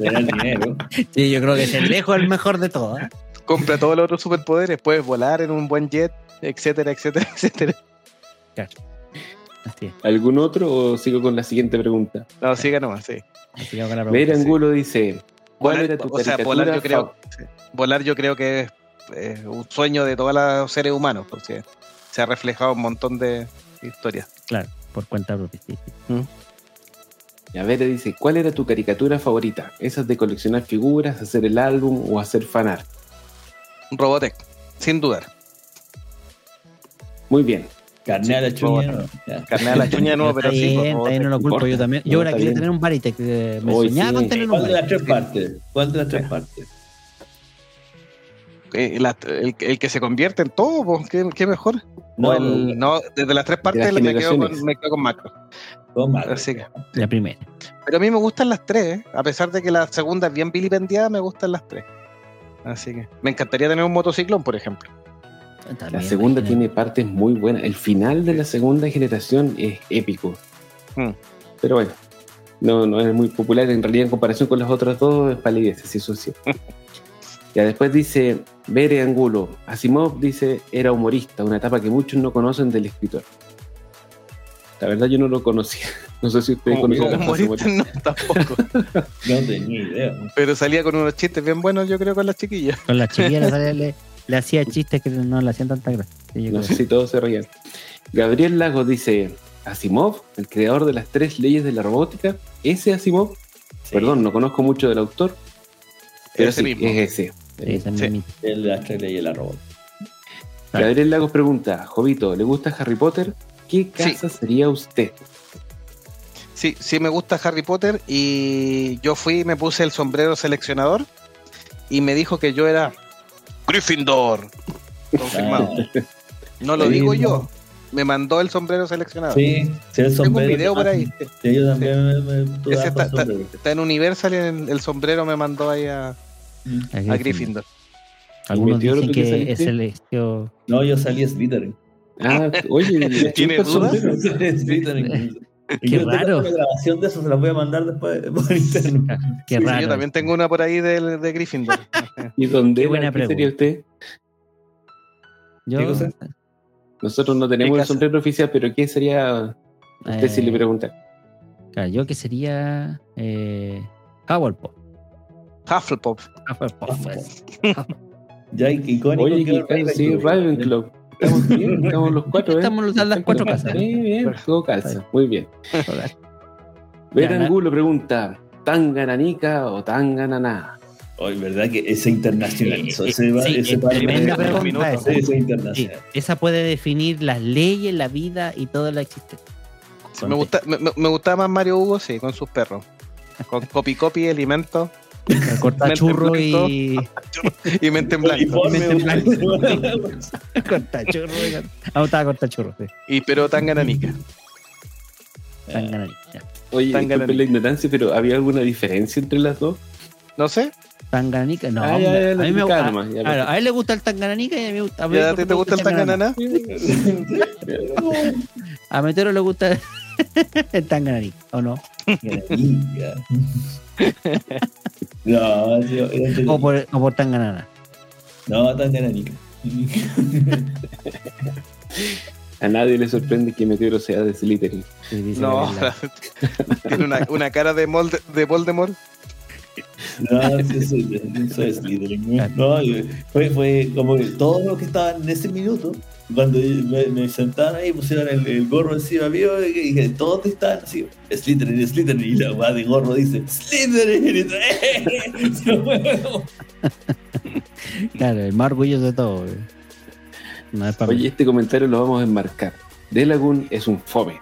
el dinero. Sí, yo creo que es el lejos el mejor de todos. ¿eh? Compra todos los otros superpoderes, puedes volar en un buen jet, etcétera, etcétera, [laughs] etcétera. Así es. ¿Algún otro o sigo con la siguiente pregunta? No, siga nomás, sí. Ver. Angulo dice: ¿Cuál Volar, era tu o sea, volar yo creo, sí. volar yo creo que es eh, un sueño de todos los seres humanos, porque se ha reflejado un montón de historias. Claro, por cuenta propia. sí, sí. Y a ver, dice: ¿Cuál era tu caricatura favorita? ¿Esas de coleccionar figuras, hacer el álbum o hacer fanart? Robotech, sin dudar. Muy bien. Carne a la chuña. Carne a la chuña no, pero sí. bien, por no lo culpo yo también. Yo ahora quería bien. tener un Baritec. eh, Me Hoy soñaba sí. con tener un ¿Cuál de las Baritec. tres partes? ¿Cuál de las tres partes? Eh, la- el, el que se convierte en todo, pues, ¿qué, qué mejor? No, O el- no, desde las tres partes las me quedo, con, me quedo con macro. con Marvel. Así que- La primera. pero a mí me gustan las tres, ¿eh? a pesar de que la segunda es bien vilipendiada, me gustan las tres. Así que me encantaría tener un motociclón, por ejemplo. La segunda imagínate. tiene partes muy buenas. El final de la segunda generación es épico. Mm. Pero bueno, no, no es muy popular. En realidad, en comparación con las otras dos, es palideces, eso sí. Ya después dice Bere Angulo. Asimov dice era humorista, una etapa que muchos no conocen del escritor. La verdad, yo no lo conocía. [laughs] No sé si ustedes conocen frase humorista, no, tampoco. [laughs] No tenía idea. Pero salía con unos chistes bien buenos, yo creo, con las chiquillas. Con las chiquillas [laughs] le, le, le hacía chistes que no le hacían tanta gracia. Sí, No sé si todos se reían. Gabriel Lagos dice: Asimov, el creador de las tres leyes de la robótica. ¿Ese Asimov? Perdón, no conozco mucho del autor. Pero Ese sí, mismo. es ese. Sí. El de las tres leyes de la robot. Claro. Gabriel Lagos pregunta: Jovito, ¿le gusta Harry Potter? ¿Qué casa sería usted? Sí, sí me gusta Harry Potter y yo fui y me puse el sombrero seleccionador y me dijo que yo era Gryffindor. Confirmado. Ah, No lo digo yo. Me mandó el sombrero seleccionado. sí, sí, el Tengo un sombrero. video por ahí. Sí, yo también me, me tuve Ese está, está- sombrero. está en Universal y en el sombrero me mandó ahí a, Mm. a Gryffindor. Algunos dicen ¿tú qué que saliste? es el estilo. No, yo salí Slytherin. Ah, oye, [laughs] ¿Tiene dudas? sombrero. [laughs] Slytherin. Qué yo raro. Una grabación de eso se la voy a mandar después [laughs] por interno. Qué Sí, raro. yo también tengo una por ahí de, de Gryffindor. ¿Y dónde Qué buena ¿Qué sería usted? Yo, ¿Qué cosa? Nosotros no tenemos ¿Qué el sombrero oficial, pero ¿qué sería usted si le eh, pregunta? claro, yo que sería eh, Hufflepuff. Hufflepuff. Hufflepuff, pues. [laughs] Ya, icónico. Oye, ¿qué tal? Sí, Ravenclaw. [laughs] Estamos bien, estamos los cuatro, ¿eh? Estamos los- las cuatro casas. Sí, bien, todo calza. Muy bien. Ver Angulo pregunta: ¿Tangananica o Tangananá? Oye, ¿verdad que ese internacionalizó? Eh, Ese, va- sí, ese tremenda pregunta esa. Sí, internacional. esa puede definir las leyes, la vida y toda la existencia. Sí, me, gusta, me, me- me gustaba más Mario Hugo, sí, con sus perros. Con copy copy, alimento Corta churro y. y mente en blanco. Uniforme, Mente en blanco. uniforme. [laughs] corta churro. y- Ah, estaba corta churro. Sí. Y pero tan gananica. Tan ganadito, ya. Oye, Tangananica. disculpen la ignorancia, pero ¿había alguna diferencia entre las dos? No sé, Tanganica, no. Ah, ya, hombre, ya, a mí me gusta. nomás, ya, claro, a él le gusta el Tangananica y a mí me gusta. A, mí ¿ya a me ti te gusta el tangananá? [laughs] A Metero le gusta [laughs] el Tangananica, ¿o no? No, sí. O por, o por Tanganana. no, tan granica. A nadie le sorprende que Meteoro sea de Slytherin. No, [laughs] tiene una, una cara de, molde, de Voldemort. No, sí, sí, eso es Slytherin. No, y fue, fue como que todos los que estaban en ese minuto, cuando me, me sentaron ahí, pusieron el, el gorro encima mío, y dije, todos estaban así, Slytherin, Slytherin, y la weá de gorro dice, Slytherin, y ¡eh! [laughs] Claro, el más orgulloso de todo. güey. No es para Oye, este comentario lo vamos a enmarcar. Delagun es un fome,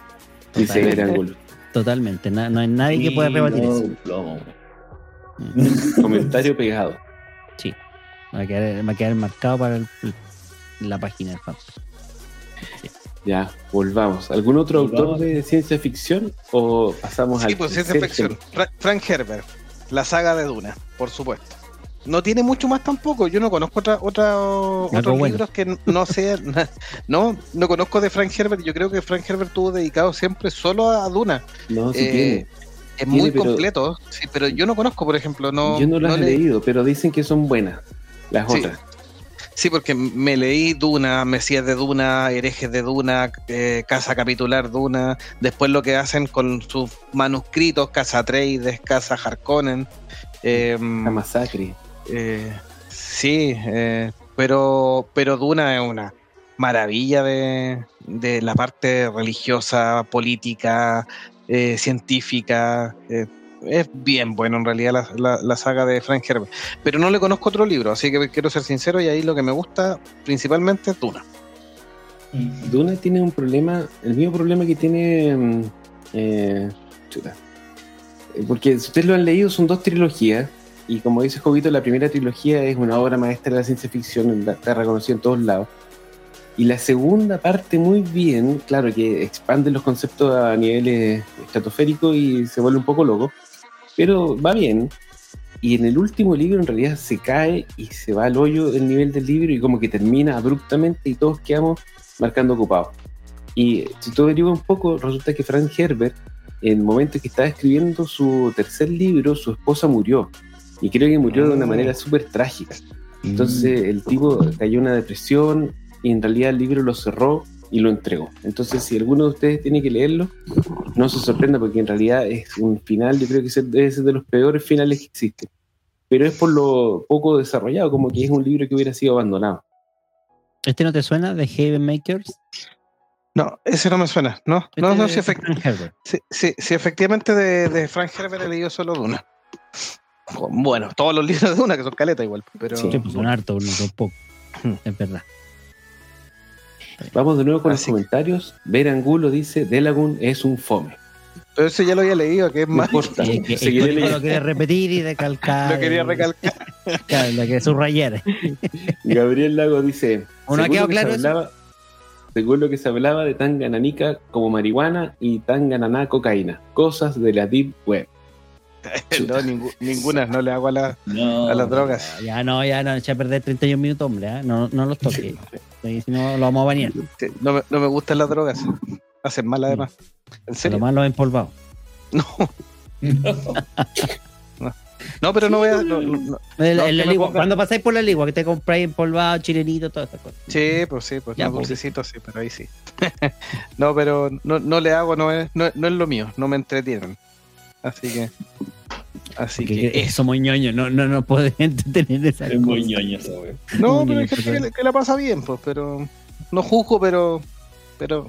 dice Totalmente. Angulo. Totalmente. na- no hay nadie que pueda rebatir No, eso. plomo. [laughs] Comentario pegado. Sí. Va a quedar, va a quedar marcado para el- la página del fan. Ya, volvamos. ¿Algún otro autor de ciencia ficción o pasamos al Sí, pues ciencia ficción. Fra- Frank Herbert, la saga de Duna, por supuesto. No tiene mucho más tampoco. Yo no conozco otra, otra, otros bueno. libros que no sean. [laughs] No, no conozco de Frank Herbert. Yo creo que Frank Herbert estuvo dedicado siempre solo a Duna. No, sí Eh, tiene. Es muy pero- completo, sí, pero yo no conozco, por ejemplo, no. Yo no las he le- leído, pero dicen que son buenas las Sí. otras. Sí, porque me leí Duna, Mesías de Duna, Herejes de Duna, eh, Casa Capitular Duna, después lo que hacen con sus manuscritos, Casa Atreides, Casa Harkonnen. Eh, La masacre. eh, sí, eh, pero, pero Duna es una maravilla de, de la parte religiosa, política, eh, científica. eh, es bien bueno en realidad la, la- saga de Frank Herbert. Pero no le conozco otro libro, así que quiero ser sincero y ahí lo que me gusta principalmente es Duna. Duna tiene un problema, el mismo problema que tiene. mm, eh, chuta. Eh, Porque si ustedes lo han leído, son dos trilogías. Y como dice Jovito, la primera trilogía es una obra maestra de la ciencia ficción, está reconocida en todos lados. Y la segunda parte muy bien, claro que expande los conceptos a niveles estratosféricos y se vuelve un poco loco, pero va bien. Y en el último libro en realidad se cae y se va al hoyo el nivel del libro y como que termina abruptamente y todos quedamos marcando ocupado. Y si tú averiguas un poco, resulta que Frank Herbert, en el momento en que estaba escribiendo su tercer libro, su esposa murió. Y creo que murió de una Mm. manera súper trágica. Entonces el tipo cayó en una depresión y en realidad el libro lo cerró y lo entregó. Entonces si alguno de ustedes tiene que leerlo, no se sorprenda porque en realidad es un final, yo creo que es- debe ser de los peores finales que existen. Pero es por lo poco desarrollado, como que es un libro que hubiera sido abandonado. ¿Este no te suena de Haven Makers? No, ese no me suena. No, no, Este no, es sí, efect- Frank Herbert. sí, sí, sí, efectivamente de, de Frank Herbert he leído solo Duna. Bueno, todos los libros de Duna, que son caleta igual, pero... Sí. Pues son hartos, no son pocos. Hmm. Es verdad. Vamos de nuevo con Así los que- comentarios. Ver Angulo dice, Delagun es un fome. Pero ese ya lo había leído, que es No más... importa. Es que- [laughs] el leyendo. lo quiere repetir y recalcar. Lo quería recalcar. [laughs] Claro, lo que subrayar. [laughs] Gabriel Lago dice, ¿O no ha según quedado lo que se claro eso? hablaba- según lo que se hablaba de Tangananica como marihuana y Tangananá cocaína, cosas de la Deep Web. [laughs] No, ninguna, no le hago a, la- No. a las drogas. Ya no, ya no, echa a perder 31 minutos, hombre. ¿eh? No, no los toques. Sí, Si no, lo vamos a bañar. No me, no me gustan las drogas. Hacen mal además. ¿En Lo serio? más los empolvados. [laughs] No, no, pero no voy a... no- no- no. El- No, el- que la me ligua, ponga- cuando pasáis por la ligua, que te compráis empolvado, chilenito, todas esas cosas. Sí, pues sí, pues Ya, no, pues. dulcecito sí, pero ahí sí. [laughs] no, pero no, no le hago, no es, no, no es lo mío, no me entretienen. Así que... Así Porque que... somos ñoños, no, no, no podemos [laughs] entretener esa Es muy ñoño. No, Muy pero hay gente que, la pasa bien, pues, pero... No juzgo, pero... pero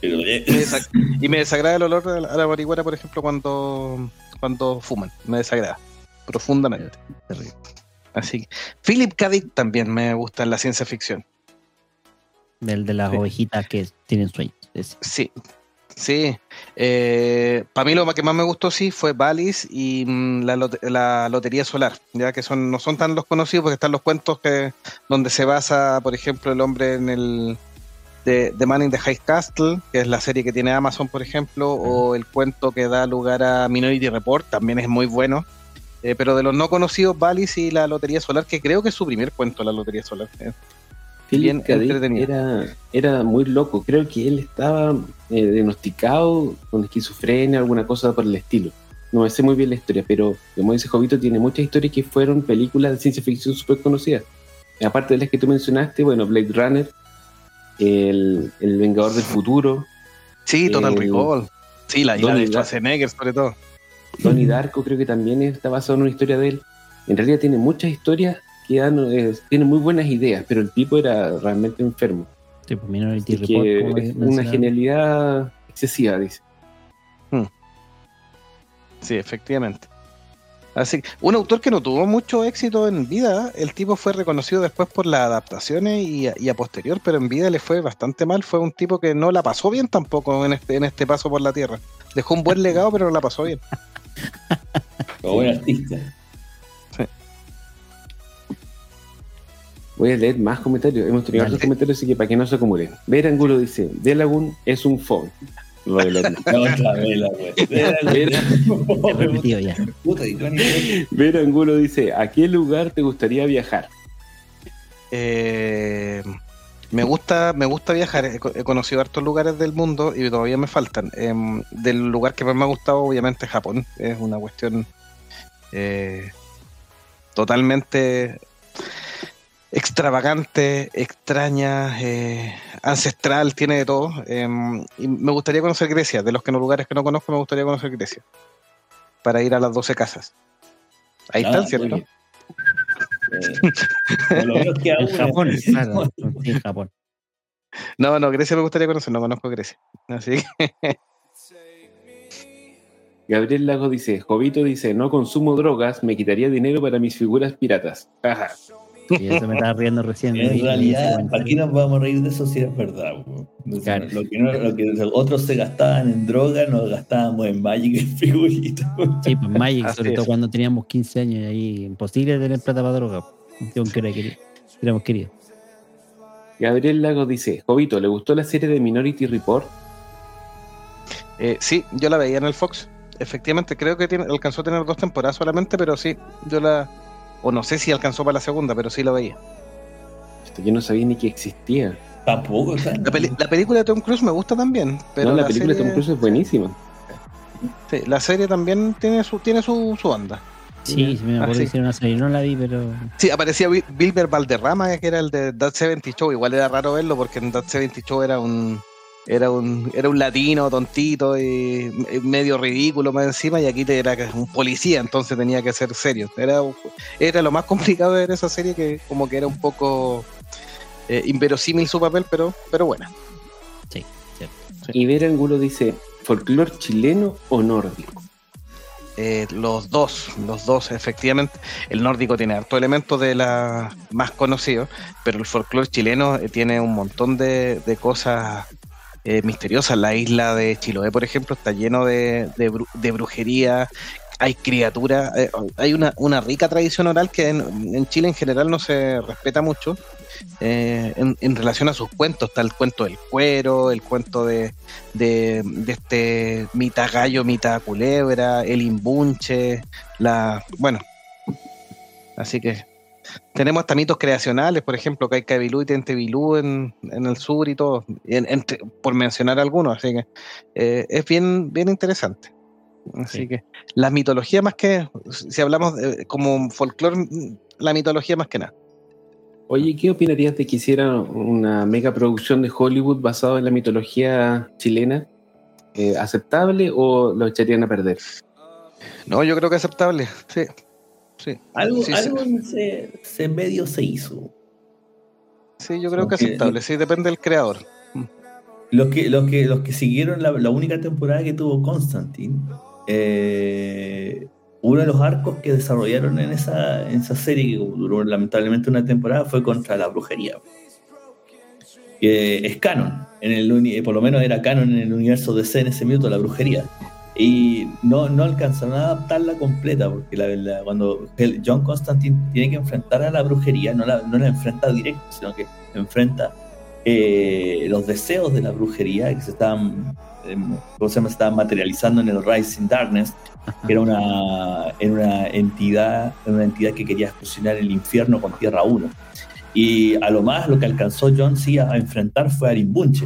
Pero eh, me y me desagrada el olor a la, a la marihuana, por ejemplo, cuando, cuando fuman. Me desagrada profundamente. Terrible. Así que Philip K. Dick también me gusta en la ciencia ficción. Del de las Sí. ovejitas que tienen sueños. ese. Sí, sí. Para mí lo que más me gustó sí fue Valis y mm, la, la Lotería Solar, ya que son no son tan los conocidos porque están los cuentos que donde se basa, por ejemplo, el hombre en el de, de Man in the High Castle, que es la serie que tiene Amazon, por ejemplo, o el cuento que da lugar a Minority Report, también es muy bueno. Eh, pero de los no conocidos, Valis y la Lotería Solar, que creo que es su primer cuento, la Lotería Solar. Eh, Philip K. Era, era muy loco. Creo que él estaba eh, diagnosticado con esquizofrenia, alguna cosa por el estilo. No me sé muy bien la historia, pero como dice Jovito, tiene muchas historias que fueron películas de ciencia ficción súper conocidas. Aparte de las que tú mencionaste, bueno, Blade Runner, El, el Vengador del Futuro, Sí, Total Recall. Sí, la, y la Donnie de. Schwarzenegger, sobre todo. Donnie Darko creo que también está basado en una historia de él. En realidad tiene muchas historias tiene muy buenas ideas, pero el tipo era realmente enfermo. Sí, pues Minority Report. como es una genialidad excesiva, dice. Sí, efectivamente. Así un autor que no tuvo mucho éxito en vida, el tipo fue reconocido después por las adaptaciones y, a- y a posterior, pero en vida le fue bastante mal. Fue un tipo que no la pasó bien tampoco en este, en este paso por la tierra. Dejó un buen legado, pero no la pasó bien. [laughs] como buen artista. Voy a leer más comentarios. Hemos tenido otros comentarios, así que para que no se acumulen. Ver Angulo dice: Delagun es un phone. Lo [laughs] la [laughs] Ver Angulo dice: ¿A qué lugar te gustaría viajar? Eh, me gusta, me gusta viajar. He conocido hartos lugares del mundo y todavía me faltan. Em, del lugar que más me ha gustado, obviamente, Japón. Es una cuestión eh, totalmente. Extravagante, extraña, eh, ancestral, tiene de todo. Em, y me gustaría conocer Grecia. De los que no lugares que no conozco, me gustaría conocer Grecia. Para ir a las 12 casas. Ahí Ah, están, ¿cierto? Eh, por lo menos queda [laughs] En. Japón, [laughs] claro. En Japón. No, no, Grecia me gustaría conocer, no conozco Grecia. Así que [laughs] Gabriel Lago dice, Jovito dice, no consumo drogas, me quitaría dinero para mis figuras piratas. Ajá. Sí, eso me estaba riendo recién. En realidad, ahí, ¿para qué nos vamos a reír de eso si es verdad? Claro. Lo, que no- lo que otros se gastaban en droga, nos gastábamos en Magic y figuritas. Sí, pues Magic, Así sobre todo cuando teníamos 15 años y ahí imposible tener plata para droga. Aunque era querido. Éramos queridos. Gabriel Lago dice, Jovito, ¿le gustó la serie de Minority Report? eh, sí, yo la veía en el Fox. Efectivamente, creo que tiene, alcanzó a tener dos temporadas solamente, pero sí, yo la. O no sé si alcanzó para la segunda, pero sí la veía. Esto yo no sabía ni que existía. Tampoco, o sea, La, peli- la película de Tom Cruise me gusta también, pero no, la, la, película de Tom Cruise es buenísima. sí, la serie también tiene su, tiene su, su onda. Sí, sí, me acuerdo Ah, que sí. hicieron una serie. No la vi, pero. Sí, aparecía Bilber Valderrama, que era el de That 70 Show. Igual era raro verlo porque en That 70 Show era un era un era un latino tontito y medio ridículo más encima y aquí te era un policía, entonces tenía que ser serio. Era era lo más complicado de ver esa serie que como que era un poco eh, inverosímil su papel, pero pero bueno. Sí, cierto. Y Ver Angulo dice, ¿folclor chileno o nórdico? Eh, los dos, los dos, efectivamente. El nórdico tiene harto elementos de la más conocidos, pero el folclore chileno eh, tiene un montón de, de cosas eh. La isla de Chiloé, por ejemplo, está lleno de, de, bru- de brujería. Hay criaturas, eh, hay una, una rica tradición oral que en, en Chile en general no se respeta mucho eh, en, en relación a sus cuentos. Está el cuento del cuero, el cuento de, de, de este mitad gallo, mitad culebra, el imbunche, la. Bueno. Así que tenemos hasta mitos creacionales, por ejemplo, que hay Cabilú y Tentebilú en, en el sur y todo, en- entre- por mencionar algunos, así que eh, es bien, bien interesante. Así Sí. que la mitología más que, si hablamos de- como folclore, la mitología más que nada. Oye, ¿qué opinarías de que hicieran una mega producción de Hollywood basada en la mitología chilena? Eh, ¿Aceptable o lo echarían a perder? No, yo creo que aceptable, sí. Sí, algo, sí, sí. algo Se, se medio se hizo. Sí, yo creo que es Porque- aceptable, sí, depende del creador. Los que, los que, los que siguieron la, la única temporada que tuvo Constantine, eh, uno de los arcos que desarrollaron en esa, en esa serie, que duró lamentablemente una temporada, fue contra la brujería. Que es canon, en el, por lo menos era canon en el universo DC en ese minuto, la brujería. Y no, no alcanzaron a adaptarla completa, porque la, la- cuando John Constantine tiene que enfrentar a la brujería, no la, no la enfrenta directo, sino que enfrenta eh, los deseos de la brujería que se estaban, eh, ¿cómo se llama? Se estaban materializando en el Rising Darkness, que era una, era una entidad, una entidad que quería fusionar el infierno con Tierra 1. Y a lo más lo que alcanzó John sí a enfrentar fue a Rimbunche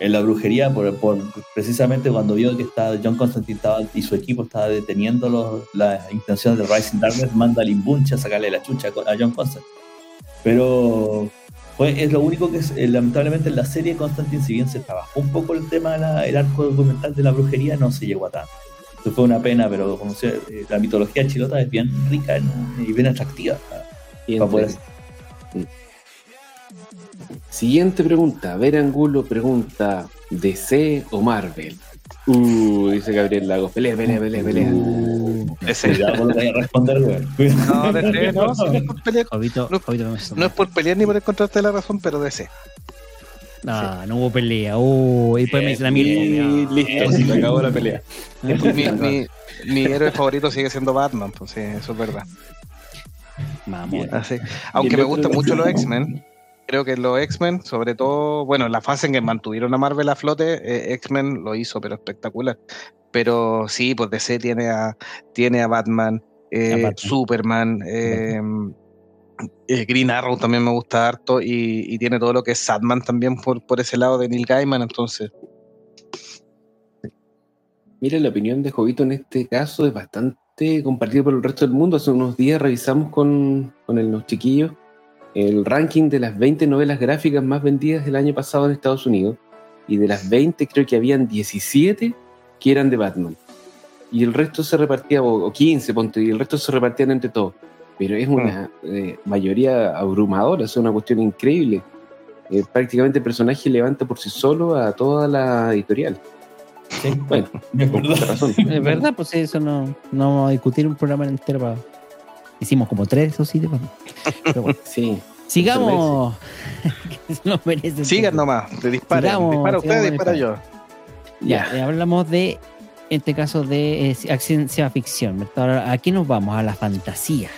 en la brujería, por, por- precisamente cuando vio que estaba, John Constantine estaba, y su equipo estaba deteniendo los, las intenciones de Rising Darkness, manda a Limbunche a sacarle la chucha a John Constantine. Pero es lo único que es, eh, lamentablemente en la serie Constantine, si bien se trabajó un poco el tema, de la- el arco documental de la brujería, no se llegó a tanto. Eso fue una pena, pero como se- eh, la mitología chilota es bien rica y bien atractiva. Y Para poder- Siguiente pregunta. Ver Angulo pregunta: ¿DC o Marvel? Uh, dice Gabriel Lagos. Pelea, pelea, pelea, pelea. Ese- Cuidado con lo que vaya a responder, weón. No, DC, [laughs] no, sí, no es por pelear, Jovito, No- Jovito me no es por pelear ni por encontrarte la razón, pero DC. No, no hubo pelea. Oh, y después me dicen a mí. Y listo, se acabó la pelea. mi, mi- mi héroe favorito sigue siendo Batman, pues sí, eso es verdad. Mamón. Aunque me gustan mucho los X-Men, creo que los X-Men, sobre todo, bueno, la fase en que mantuvieron a Marvel a flote, eh, X-Men lo hizo, pero espectacular. Pero sí, pues DC tiene a, tiene a Batman, eh, A Batman. Superman, eh, Green Arrow también me gusta harto y, y tiene todo lo que es Sadman también por, por ese lado de Neil Gaiman, entonces Mira, la opinión de Jovito en este caso es bastante compartida por el resto del mundo. Hace unos días revisamos con, con el- los chiquillos el ranking de las 20 novelas gráficas más vendidas del año pasado en Estados Unidos. Y de las 20 creo que habían 17 que eran de Batman. Y el resto se repartía, o 15, ponte, y el resto se repartían entre todos. Pero es una eh, mayoría abrumadora, es una cuestión increíble. Eh, prácticamente el personaje levanta por sí solo a toda la editorial. Sí, Bueno, [laughs] acuerdo. mucha razón. Es verdad, pues eso no, no vamos a discutir un programa entero. para- Hicimos como tres, eso sí, de. Pero bueno, Sí. sigamos. Lo [laughs] merece. Sigan nomás, te disparen. Sigamos, dispara usted, dispara yo. Ya, eh, hablamos de, en este caso, de eh, ciencia ficción. Ahora, aquí nos vamos a la fantasía.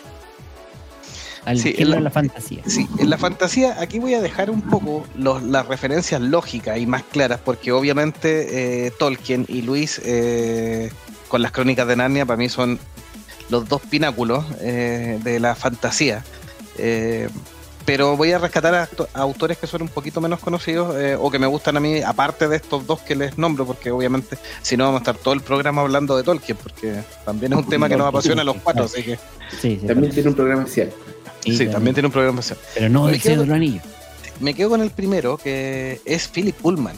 Al Sí, género la- de la fantasía. Sí, en la fantasía aquí voy a dejar un poco los- las referencias lógicas y más claras, porque obviamente eh, Tolkien y Luis eh, con las crónicas de Narnia para mí son los dos pináculos eh, de la fantasía. Eh, pero voy a rescatar a, autores que son un poquito menos conocidos eh, o que me gustan a mí, aparte de estos dos que les nombro, porque obviamente si no vamos a estar todo el programa hablando de Tolkien, porque también es un tema que nos apasiona a los cuatro, así que Sí, sí, También tiene un programa especial. sí, también tiene un programa especial. Pero no Me el Señor Anillos. Me quedo con el primero, que es Philip Pullman.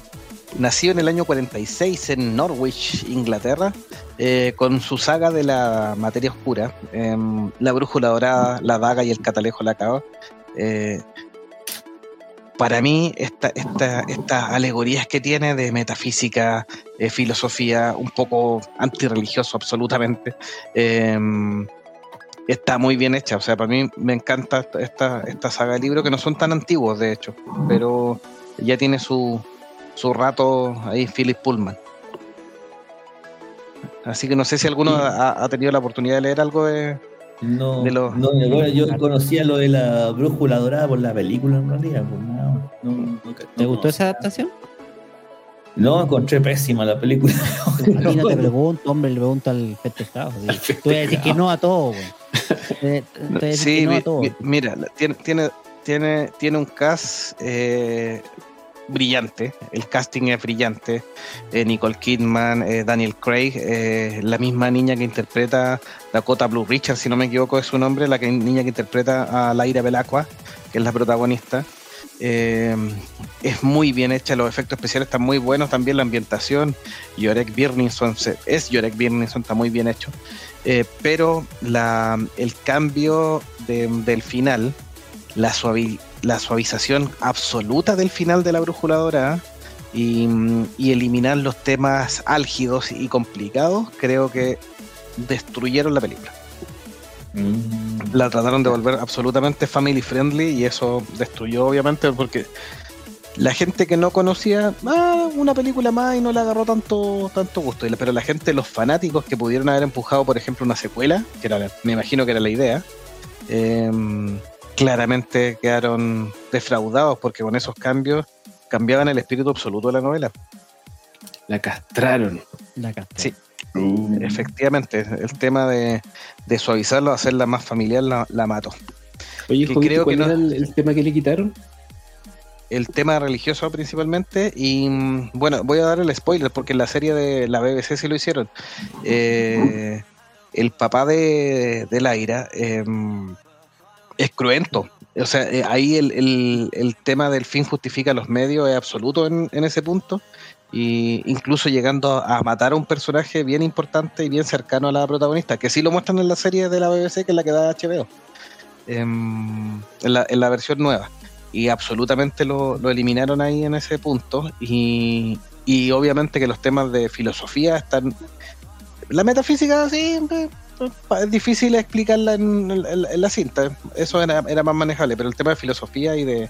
Nacido en el año 46 en Norwich, Inglaterra, eh, con su saga de la materia oscura, em, La brújula dorada, La daga y el catalejo la cava. Eh, para mí, esta, esta, estas alegorías que tiene de metafísica, filosofía, un poco antirreligioso absolutamente, em, está muy bien hecha. O sea, para mí me encanta esta, esta saga de libros que no son tan antiguos, de hecho, pero ya tiene su, su rato ahí, Philip Pullman. Así que no sé si alguno ha, ha tenido la oportunidad de leer algo de. No, los- no, yo, yo conocía lo de la brújula dorada por la película en realidad. pues, no, no, no, ¿Te no, gustó esa adaptación? No, encontré pésima la película. A ti no te pregunto, hombre, le pregunto al festejado. sí. Tú vas a decir que no a todo, güey. Sí, no a todo. mi- mira, tiene, tiene, tiene, tiene un cast eh, brillante. El casting es brillante. Eh, Nicole Kidman, eh, Daniel Craig, eh, la misma niña que interpreta Dakota Blue Richard, si no me equivoco es su nombre, la que, niña que interpreta a Laira Belacqua, que es la protagonista. Es muy bien hecha, los efectos especiales están muy buenos, también la ambientación. Yorek Birninson es Yorek Birninson, está muy bien hecho. Pero el cambio de- del final, la, suavi- la suavización absoluta del final de la brújula dorada y, y eliminar los temas álgidos y complicados, creo que destruyeron la película. Mm, La trataron de volver absolutamente family friendly y eso destruyó obviamente porque la gente que no conocía ah, una película más y no le agarró tanto tanto gusto. Pero la gente, los fanáticos que pudieron haber empujado, por ejemplo, una secuela, que era, me imagino que era la idea, em, claramente quedaron defraudados porque con esos cambios cambiaban el espíritu absoluto de la novela. La castraron. La casta. Sí. uh, Efectivamente, el tema de, de suavizarlo, hacerla más familiar, la, la mató. Oye, Que Jovito, creo que ¿cuál no- era el, el tema que le quitaron? el tema religioso principalmente y mm, bueno voy a dar el spoiler porque en la serie de la BBC sí lo hicieron Eh, el papá de, de Laira eh, es cruento. O sea eh, ahí el, el- tema del fin justifica los medios es absoluto en, en ese punto. Y incluso llegando a matar a un personaje bien importante y bien cercano a la protagonista que sí lo muestran en la serie de la BBC que es la que da HBO em, en la, en la versión nueva. Y absolutamente lo, lo eliminaron ahí en ese punto. Y, y obviamente que los temas de filosofía están la metafísica sí es difícil explicarla en, la cinta. Eso era, más manejable pero el tema de filosofía y de,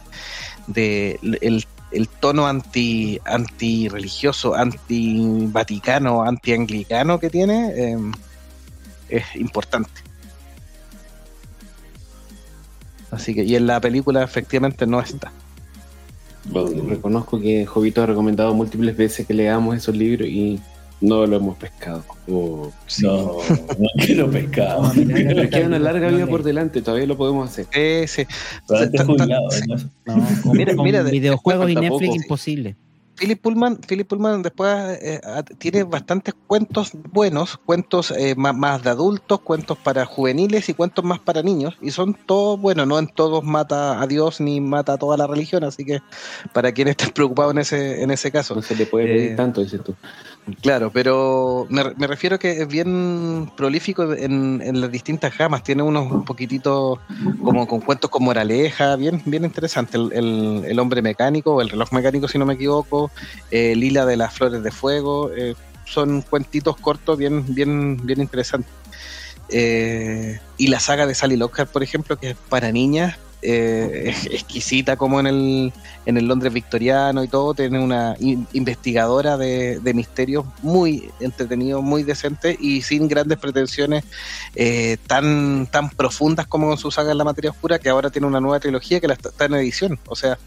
el, tono anti anti religioso anti vaticano anti anglicano que tiene eh, es importante. Así que y en la película efectivamente no está. Reconozco que Jovito ha recomendado múltiples veces que leamos esos libros y no lo hemos pescado. Oh. no, no quiero pescado. Nos queda una larga No vida por delante, todavía lo podemos hacer. Sí, sí. Ta- jubilado, sí. ¿no? No, con, Mira- con mira, de- videojuegos y Netflix tampoco. imposible. Philip Pullman, Philip Pullman después eh, tiene bastantes cuentos buenos, cuentos eh, más, más de adultos, cuentos para juveniles y cuentos más para niños. Y son todos, bueno, no en todos mata a Dios ni mata a toda la religión, así que para quien esté preocupado en ese, en ese caso. No se le puede pedir Eh, tanto, dices tú. Claro, pero me, me refiero que es bien prolífico en, las distintas gamas. Tiene unos un poquitito como con cuentos con moraleja, bien, bien interesante. El, hombre mecánico, el reloj mecánico, si no me equivoco, eh, Lila de las flores de fuego, eh, son cuentitos cortos bien, bien, bien interesantes. Eh, y la saga de Sally Lockhart, por ejemplo, que es para niñas, eh, [laughs] exquisita como en el, en el Londres victoriano y todo, tiene una in- investigadora de, de misterios muy entretenido, muy decente y sin grandes pretensiones eh, tan, tan profundas como con su saga en la materia oscura, que ahora tiene una nueva trilogía que la está, en edición. O sea,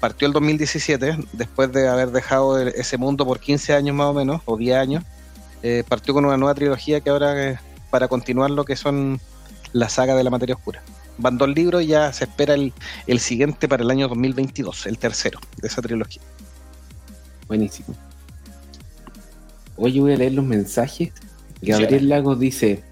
partió el 2017, después de haber dejado ese mundo por 15 años más o menos, o 10 años, eh, partió con una nueva trilogía que ahora para continuar lo que son la saga de la materia oscura. Van dos libros y ya se espera el, el siguiente para el año 2022, el tercero de esa trilogía. Buenísimo. Oye, voy a leer los mensajes. Gabriel Lagos dice: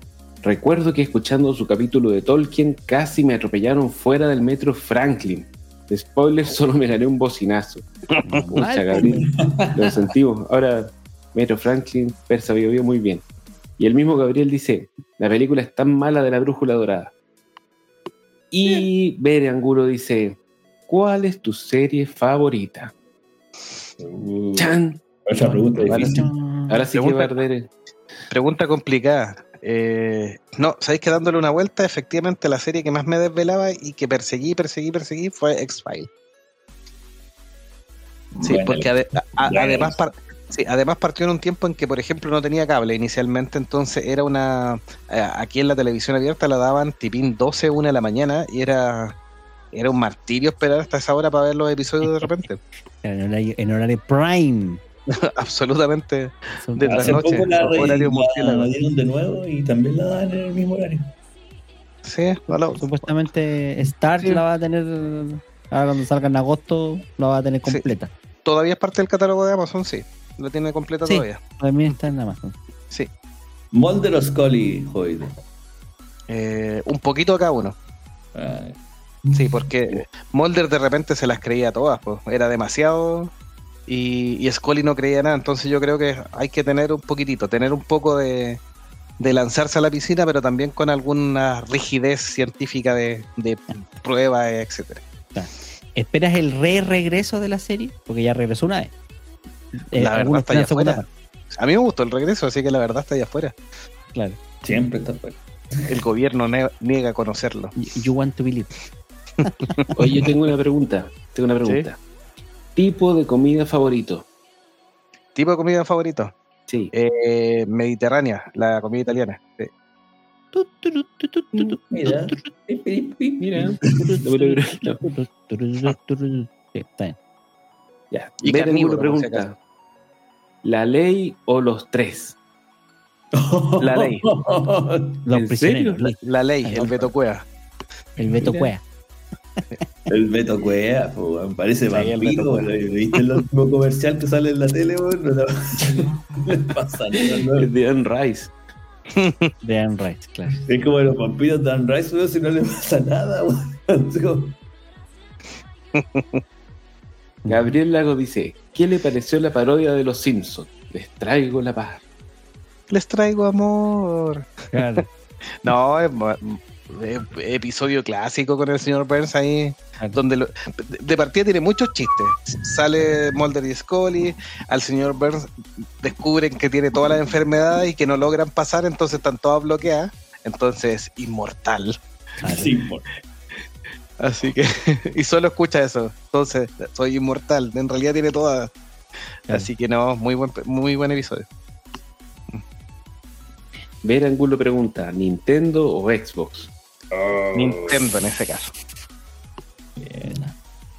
Recuerdo que escuchando su capítulo de Tolkien casi me atropellaron fuera del metro Franklin. De spoiler, solo me gané un bocinazo. [laughs] Pucha, Ay, Gabriel. Lo sentimos. Ahora, Metro Franklin, Persa Bio Bio, muy bien. Y el mismo Gabriel dice: La película es tan mala de la brújula dorada. Y Bere Angulo dice: ¿Cuál es tu serie favorita? Uh, Chan. Otra pregunta Ahora difícil. Ahora sí que Pregunta- arder. el- Pregunta complicada. Eh, no, sabéis que dándole una vuelta, efectivamente la serie que más me desvelaba y que perseguí, perseguí, perseguí fue X-Files. Sí, Bueno, porque ade- a- bueno. además, par- sí, además partió en un tiempo en que, por ejemplo, no tenía cable inicialmente, entonces era una... eh, aquí en la televisión abierta la daban tipín 12, 1 de la mañana y era, era un martirio esperar hasta esa hora para ver los episodios de repente. [laughs] En horario, en horario prime. [laughs] Absolutamente. De la noche, poco la, re- horario la- la dieron de nuevo y también la dan en el mismo horario. Sí, Supuestamente Star Sí. la va a tener. Ahora cuando salga en agosto, la va a tener Sí. completa. todavía es parte del catálogo de Amazon, sí. Lo tiene completa Sí. todavía. También está en Amazon. Sí. Mulder o Scully, Joel. Eh, un poquito a cada uno. Sí, porque Mulder de repente se las creía todas, pues. Era demasiado. Y, y Scully no creía nada. Entonces yo creo que hay que tener un poquitito, tener un poco de, de lanzarse a la piscina, pero también con alguna rigidez científica de, de pruebas, etcétera. ¿Esperas el re-regreso de la serie? Porque ya regresó una vez. Eh, La verdad está allá afuera. A mí me gustó el regreso, así que la verdad está allá afuera. Claro. siempre está fuera. El gobierno ne- niega conocerlo. You, want to believe. [laughs] Oye, yo tengo una pregunta. Tengo una pregunta. Tipo de comida favorito. ¿Tipo de comida favorito? Sí. Eh, mediterránea, la comida italiana. Sí. Mira. Mira. Sí, está bien. Ya. Y carnívoro, pregunta. ¿La ley o los tres? La ley. [laughs] Los ¿En prisioneros. serio? La ley, el. Beto Cueva. El Beto Mira. Cuea. El Beto Cuea, po, parece Sí, el Beto vampiro. ¿Viste el último comercial que sale en la tele? weón? No, no. [laughs] Pasa nada, no. Es de Anne Rice. De Anne Rice, claro. Es como los vampiros Dan Rice, weón, si no le pasa nada. weón. [laughs] Gabriel Lago dice: ¿Qué le pareció la parodia de los Simpsons? Les traigo la paz. Les traigo amor. Claro. [laughs] No, es, episodio clásico con el señor Burns ahí, donde lo- de- partida tiene muchos chistes. Sale Mulder y Scully, al señor Burns descubren que tiene todas las enfermedades y que no logran pasar, entonces están todas bloqueadas. Entonces, inmortal. claro. sí, Así que, [laughs] y solo escucha eso. Entonces, soy inmortal. En realidad tiene todas. Así que no, muy buen, muy buen episodio. Ver Angulo pregunta: ¿Nintendo o Xbox? Nintendo en ese caso. Bien.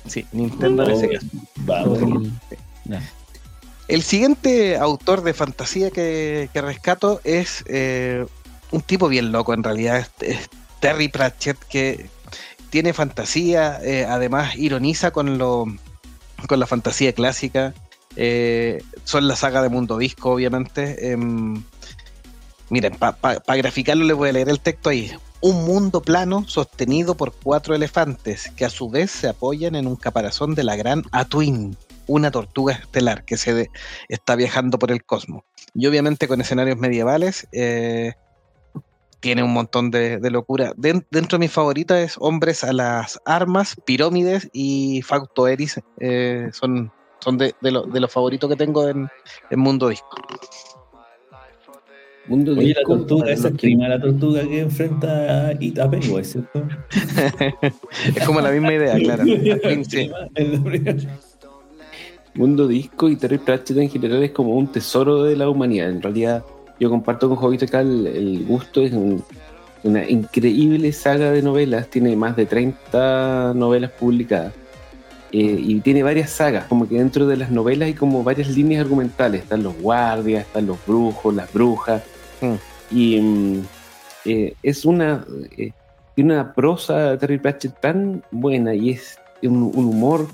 Sí, Nintendo en ese caso. Vamos. No. El siguiente autor de fantasía que, que rescato es eh, un tipo bien loco en realidad, es, es Terry Pratchett, que tiene fantasía, eh, además ironiza con, lo, con la fantasía clásica, Eh, son la saga de Mundo Disco, obviamente. Em, miren, para graficarlo les voy a leer el texto ahí. Un mundo plano sostenido por cuatro elefantes que a su vez se apoyan en un caparazón de la gran Atuin, una tortuga estelar que se está viajando por el cosmos. Y obviamente con escenarios medievales, eh, tiene un montón de, locura. dentro de mis favoritas es Hombres a las Armas, Pirómides y Facto Eris. Eh, son son de, de los favoritos que tengo en, en Mundo Disco. Mundo Oye, Disco, la tortuga, esa es prima la tortuga que enfrenta a, a Pennywise, ¿cierto? [laughs] es como la misma idea, claro. [laughs] Mundo Disco y Terry Pratchett en general es como un tesoro de la humanidad. En realidad, yo comparto con Jovito acá el, gusto, es una increíble saga de novelas, tiene más de 30 novelas publicadas. Eh, y tiene varias sagas, como que dentro de las novelas hay como varias líneas argumentales. Están los guardias, están los brujos, las brujas. Mm. Y mm, eh, es una, eh, tiene una prosa Terry Pratchett tan buena y es un, humor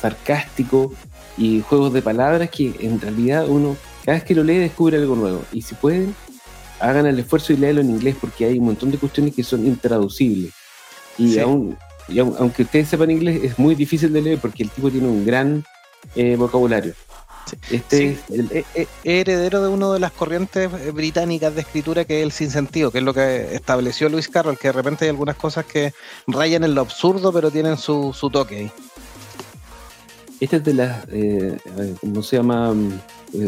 sarcástico y juegos de palabras que en realidad uno cada vez que lo lee descubre algo nuevo. Y si pueden, hagan el esfuerzo y léelo en inglés porque hay un montón de cuestiones que son intraducibles. Y aún y aunque ustedes sepan inglés, es muy difícil de leer porque el tipo tiene un gran eh, vocabulario. Este es el... heredero de una de las corrientes eh, británicas de escritura que es el sinsentido, que es lo que estableció Luis Carroll, que de repente hay algunas cosas que rayan en lo absurdo, pero tienen su, toque ahí. Esta es de las, eh, ¿cómo se llama?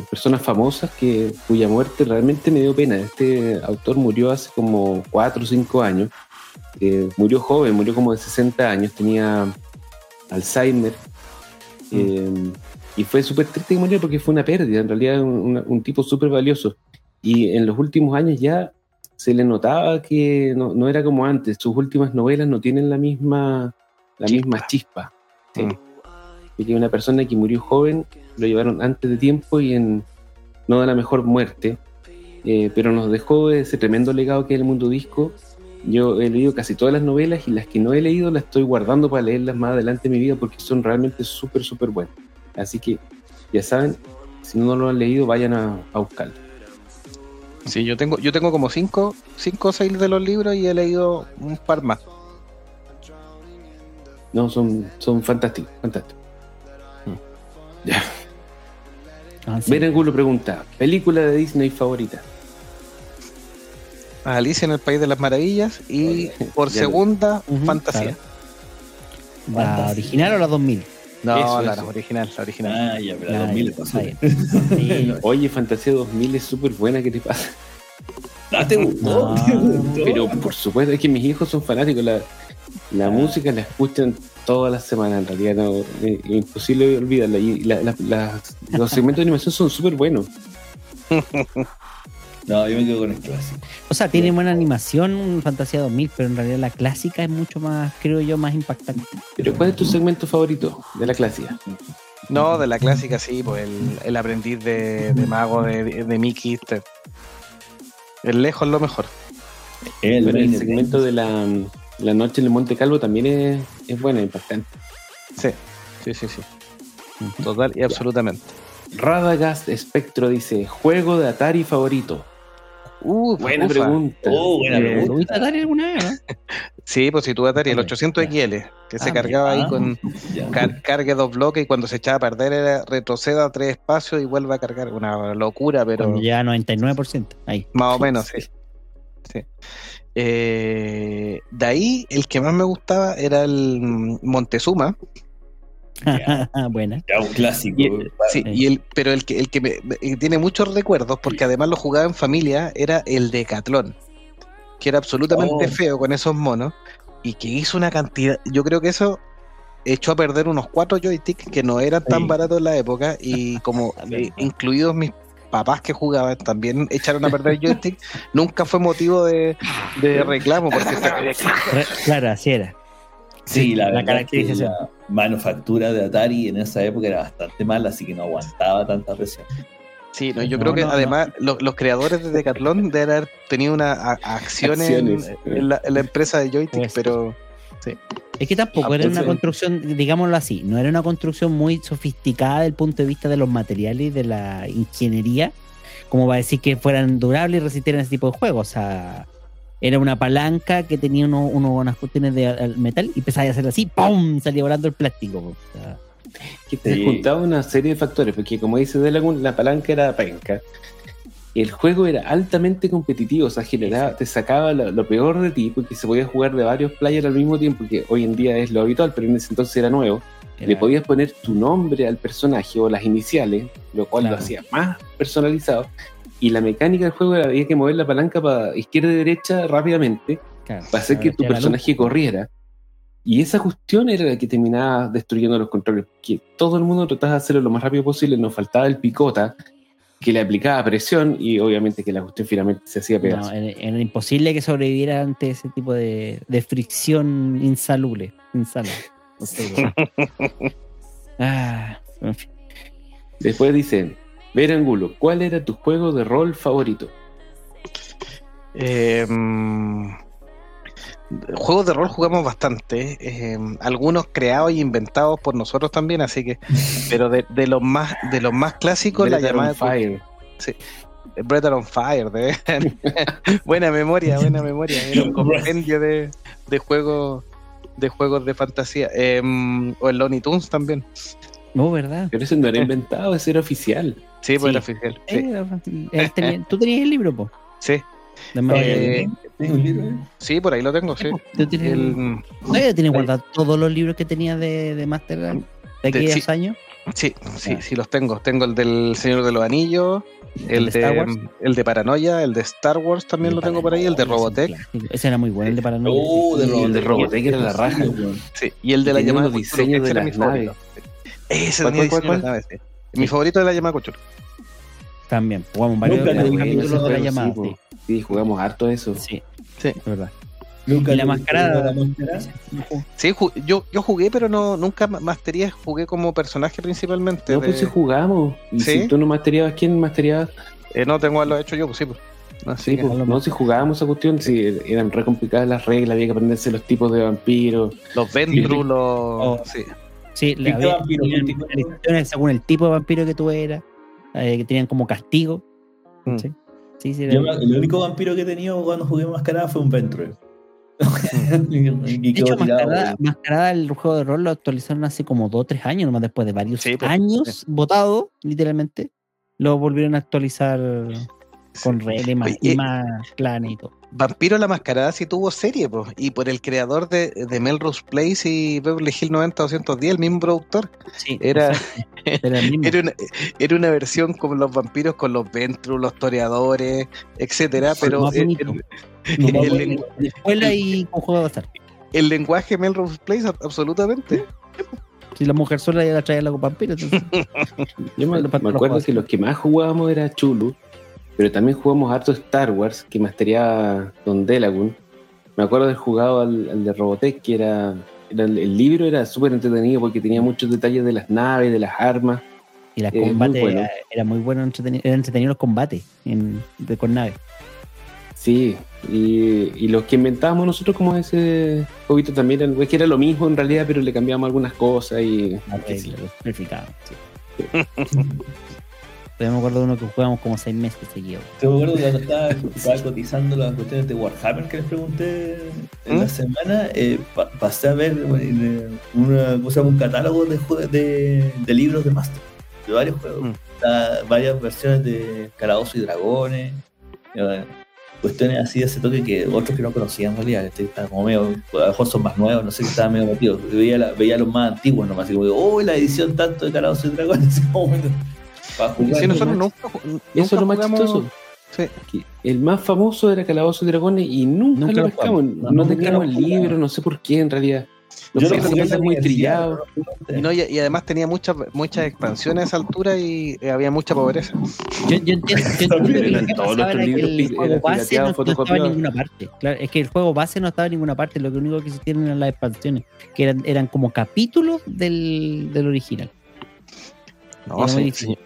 Personas famosas que cuya muerte realmente me dio pena. Este autor murió hace como 4 o 5 años murió joven, murió como de 60 años, tenía Alzheimer. Mm. Eh, y fue súper triste que murió porque fue una pérdida, en realidad un, un tipo súper valioso. Y en los últimos años ya se le notaba que no, era como antes. Sus últimas novelas no tienen la misma, la chispa. misma chispa. Y que una persona que murió joven lo llevaron antes de tiempo y en no da la mejor muerte. Eh, pero nos dejó ese tremendo legado que es el mundo disco yo he leído casi todas las novelas y las que no he leído las estoy guardando para leerlas más adelante en mi vida porque son realmente súper, súper buenas. Así que ya saben, si no lo han leído, vayan a, buscarlo. Sí, yo tengo, yo tengo como cinco, cinco o seis de los libros y he leído un par más. No, son, son fantásticos, fantásticos. Mm. Ya. Ah, pregunta, ¿película de Disney favorita? Alicia en el País de las Maravillas y por segunda, Fantasía. ¿La original o la 2000? No, la, original, la original. Ah, ya, pero la 2000 pasó. Oye, Fantasía 2000 es súper buena, ¿qué te pasa? ¿No te gustó? Pero por supuesto, es que mis hijos son fanáticos. La, la música la escuchan todas las semanas, en realidad no, es imposible olvidarla. Y los segmentos de animación son súper buenos. [laughs] No, yo me quedo con el clásico. O sea, tiene buena animación Fantasía 2000, pero en realidad la clásica es mucho más, creo yo, más impactante. ¿Pero cuál es tu segmento favorito de la clásica? No, de la clásica sí, pues el, aprendiz de, mago de, de Mickey. El lejos lo mejor. El, el segmento de la, noche en el Monte Calvo también es, es bueno, impactante. Sí, sí, sí, sí. Total y absolutamente. Radagast Spectro dice: Juego de Atari favorito. Uh, buena pregunta. Uh, buena eh, pregunta. Atari alguna vez? [laughs] sí, pues si tuve Atari, el 800 XL, que se ah, cargaba ahí con [laughs] cargue dos bloques y cuando se echaba a perder era retroceda a tres espacios y vuelve a cargar. Una locura, pero. ya 99%. Ahí. Más o menos, [laughs] sí. sí. Eh, de ahí, el que más me gustaba era el Montezuma. [laughs] Buena. Ya un clásico. sí, y el, pero el que, el que me, tiene muchos recuerdos, porque además lo jugaba en familia, era el Decatlón, que era absolutamente oh. feo con esos monos, y que hizo una cantidad. Yo creo que eso echó a perder unos cuatro joysticks que no eran tan baratos en la época, y como [laughs] incluidos mis papás que jugaban también echaron a perder joystick, nunca fue motivo de, de reclamo, porque Claro, así era. Sí, la, la caracterización. La manufactura de Atari en esa época era bastante mala, así que no aguantaba tanta presión. Sí, no, yo creo que además los, creadores de Decathlon deben haber tenido una acción en, la, empresa de joystick, pero sí. Es que tampoco Ah, era pues, una construcción, digámoslo así, no era una construcción muy sofisticada desde el punto de vista de los materiales y de la ingeniería, como va a decir que fueran durables y resistieran ese tipo de juegos. O sea, era una palanca que tenía uno, uno- unas cuestiones de al- metal y empezaba a hacer así, ¡pum! salía volando el plástico. O sea, que te Sí. juntaba una serie de factores, porque como dice Delagun, la palanca era penca. El juego era altamente competitivo, o sea, generaba, te sacaba lo, lo peor de ti, porque se podía jugar de varios players al mismo tiempo, que hoy en día es lo habitual, pero en ese entonces era nuevo. Le podías poner tu nombre al personaje o las iniciales, lo cual Claro. lo hacía más personalizado. Y la mecánica del juego era había que mover la palanca para izquierda y derecha rápidamente claro, para hacer que tu personaje corriera. Y esa cuestión era la que terminaba destruyendo los controles. Que todo el mundo trataba de hacerlo lo más rápido posible. Nos faltaba el picota que le aplicaba presión y obviamente que la cuestión finalmente se hacía No, pedazos. era, era imposible que sobreviviera ante ese tipo de, de fricción insalubre. Insana. No sé, [laughs] ah, en fin. Después dicen, Ver Angulo, ¿cuál era tu juego de rol favorito? Eh, mm, juegos de rol jugamos bastante, eh, algunos creados y inventados por nosotros también, así que, [laughs] pero de, de los más de los más clásicos, la Breath on llamada Fire. Breath on Fire, de [laughs] buena memoria, buena memoria, era un [laughs] compendio de, de juegos de juegos de fantasía, eh, o el Looney Tunes también, No, ¿verdad? Pero ese no era inventado, ese era oficial. sí, pues Sí. era oficial, sí, Eh, tenía- Tú tenías el libro, po. sí. Eh, ¿Tengo un libro? eh? sí, por ahí lo tengo, sí. Tú tienes el... El- ¿Todavía tienes guardados todos los libros que tenías de, de Master de aquellos Sí. años? Sí, sí, Ah. sí los tengo. Tengo el del Señor de los Anillos, el, ¿El de de, Star Wars? el de Paranoia, el de Star Wars también lo tengo por ahí, el de Robotech, Ese era muy bueno, el de Paranoia. Oh, de Y el Robotech. de Robotech era la raja. sí, y el de la llamada ese de las naves. favorito. Ese ¿Cuál, tenía diseño de naves. Mi favorito de la llamada Cthulhu. También. Jugamos varios capítulos de la llamada. Sí, jugamos harto eso. Sí, Sí. es verdad. Nunca Y la mascarada. Sí, ju- yo, yo jugué, pero no nunca ma- mastería, jugué como personaje principalmente. No, de- pues si jugamos. Y ¿Sí? si tú no mastereabas, ¿quién mastereaba? eh, no tengo lo he hecho yo, pues sí. Pues. Así Sí, que pues, no, si jugábamos esa cuestión, sí, eran re complicadas las reglas, había que aprenderse los tipos de vampiros. los Ventru, los. Oh. Sí. Sí, le ¿Y qué había vampiro? tenían ¿Qué tipo de- restricciones según el tipo de vampiro que tú eras, eh, que tenían como castigo. Mm. Sí, sí, sí, Yo el único vampiro que he tenido cuando jugué mascarada fue un Venture. [laughs] De hecho, tirado. Mascarada, Mascarada, el juego de rol lo actualizaron hace como 2 o 3 años, nomás después de varios Sí, pues, años votado, literalmente. Lo volvieron a actualizar con reglas más, Oye, y más clanes y todo. Vampiro la Mascarada sí tuvo serie, pues, y por el creador de, de Melrose Place y Beverly Hills 90-210, el mismo productor. Sí, Era, [laughs] era el mismo. era, una, era una versión como los vampiros con los Ventru, los toreadores, etcétera, pero el, el- No, el escuela y con juego de azar. el lenguaje Melrose Place, ab- absolutamente. Si la mujer sola ya la traía la vampiro, entonces. [laughs] Yo me, me acuerdo que los que más jugábamos era Chulu, pero también jugamos harto Star Wars, que mastereaba Don Delagun. Me acuerdo de haber jugado al, al de Robotech, que era, era el, el libro era súper entretenido porque tenía muchos detalles de las naves, de las armas. Y los Eh, muy combates bueno. era, era muy bueno, entretenido, era entretenido los combates en, de, con naves. Sí, y, y los que inventábamos nosotros como ese jueguito también eran, es que era lo mismo en realidad, pero le cambiamos algunas cosas y... Que sí. [laughs] Todavía me acuerdo de uno que jugamos como 6 meses seguidos. Te me acuerdo cuando estaba, estaba cotizando las cuestiones de Warhammer que les pregunté en ¿Mm? la semana, eh, pa- pasé a ver eh, una, un catálogo de, de, de libros de Master, de varios juegos. Mm. Varias versiones de Calabozos y Dragones, eh, cuestiones así de ese toque que otros que no conocían en realidad, que están como medio, a lo mejor son más nuevos, no sé si estaban medio metidos. Veía, la- veía los más antiguos nomás, así como, oh, la edición tanto de Calabozos y Dragones, como, si nosotros nunca, Eso es lo más jugamos- chistoso. Sí. que el más famoso era Calabozo y Dragones y nunca, Nunca lo lo pescamos. No, No, teníamos lo el libro, no sé por qué en realidad. Los Yo lo en personajes la muy no lo Y, no, además tenía muchas muchas expansiones a esa altura y eh, había mucha pobreza. Yo, yo entiendo, yo [laughs] entiendo que lo que era que libros el juego base no, no estaba en ninguna parte. Claro, es que el juego base no estaba en ninguna parte, lo que único que existían eran las expansiones, que eran, eran como capítulos del, del original. No, sí, señor,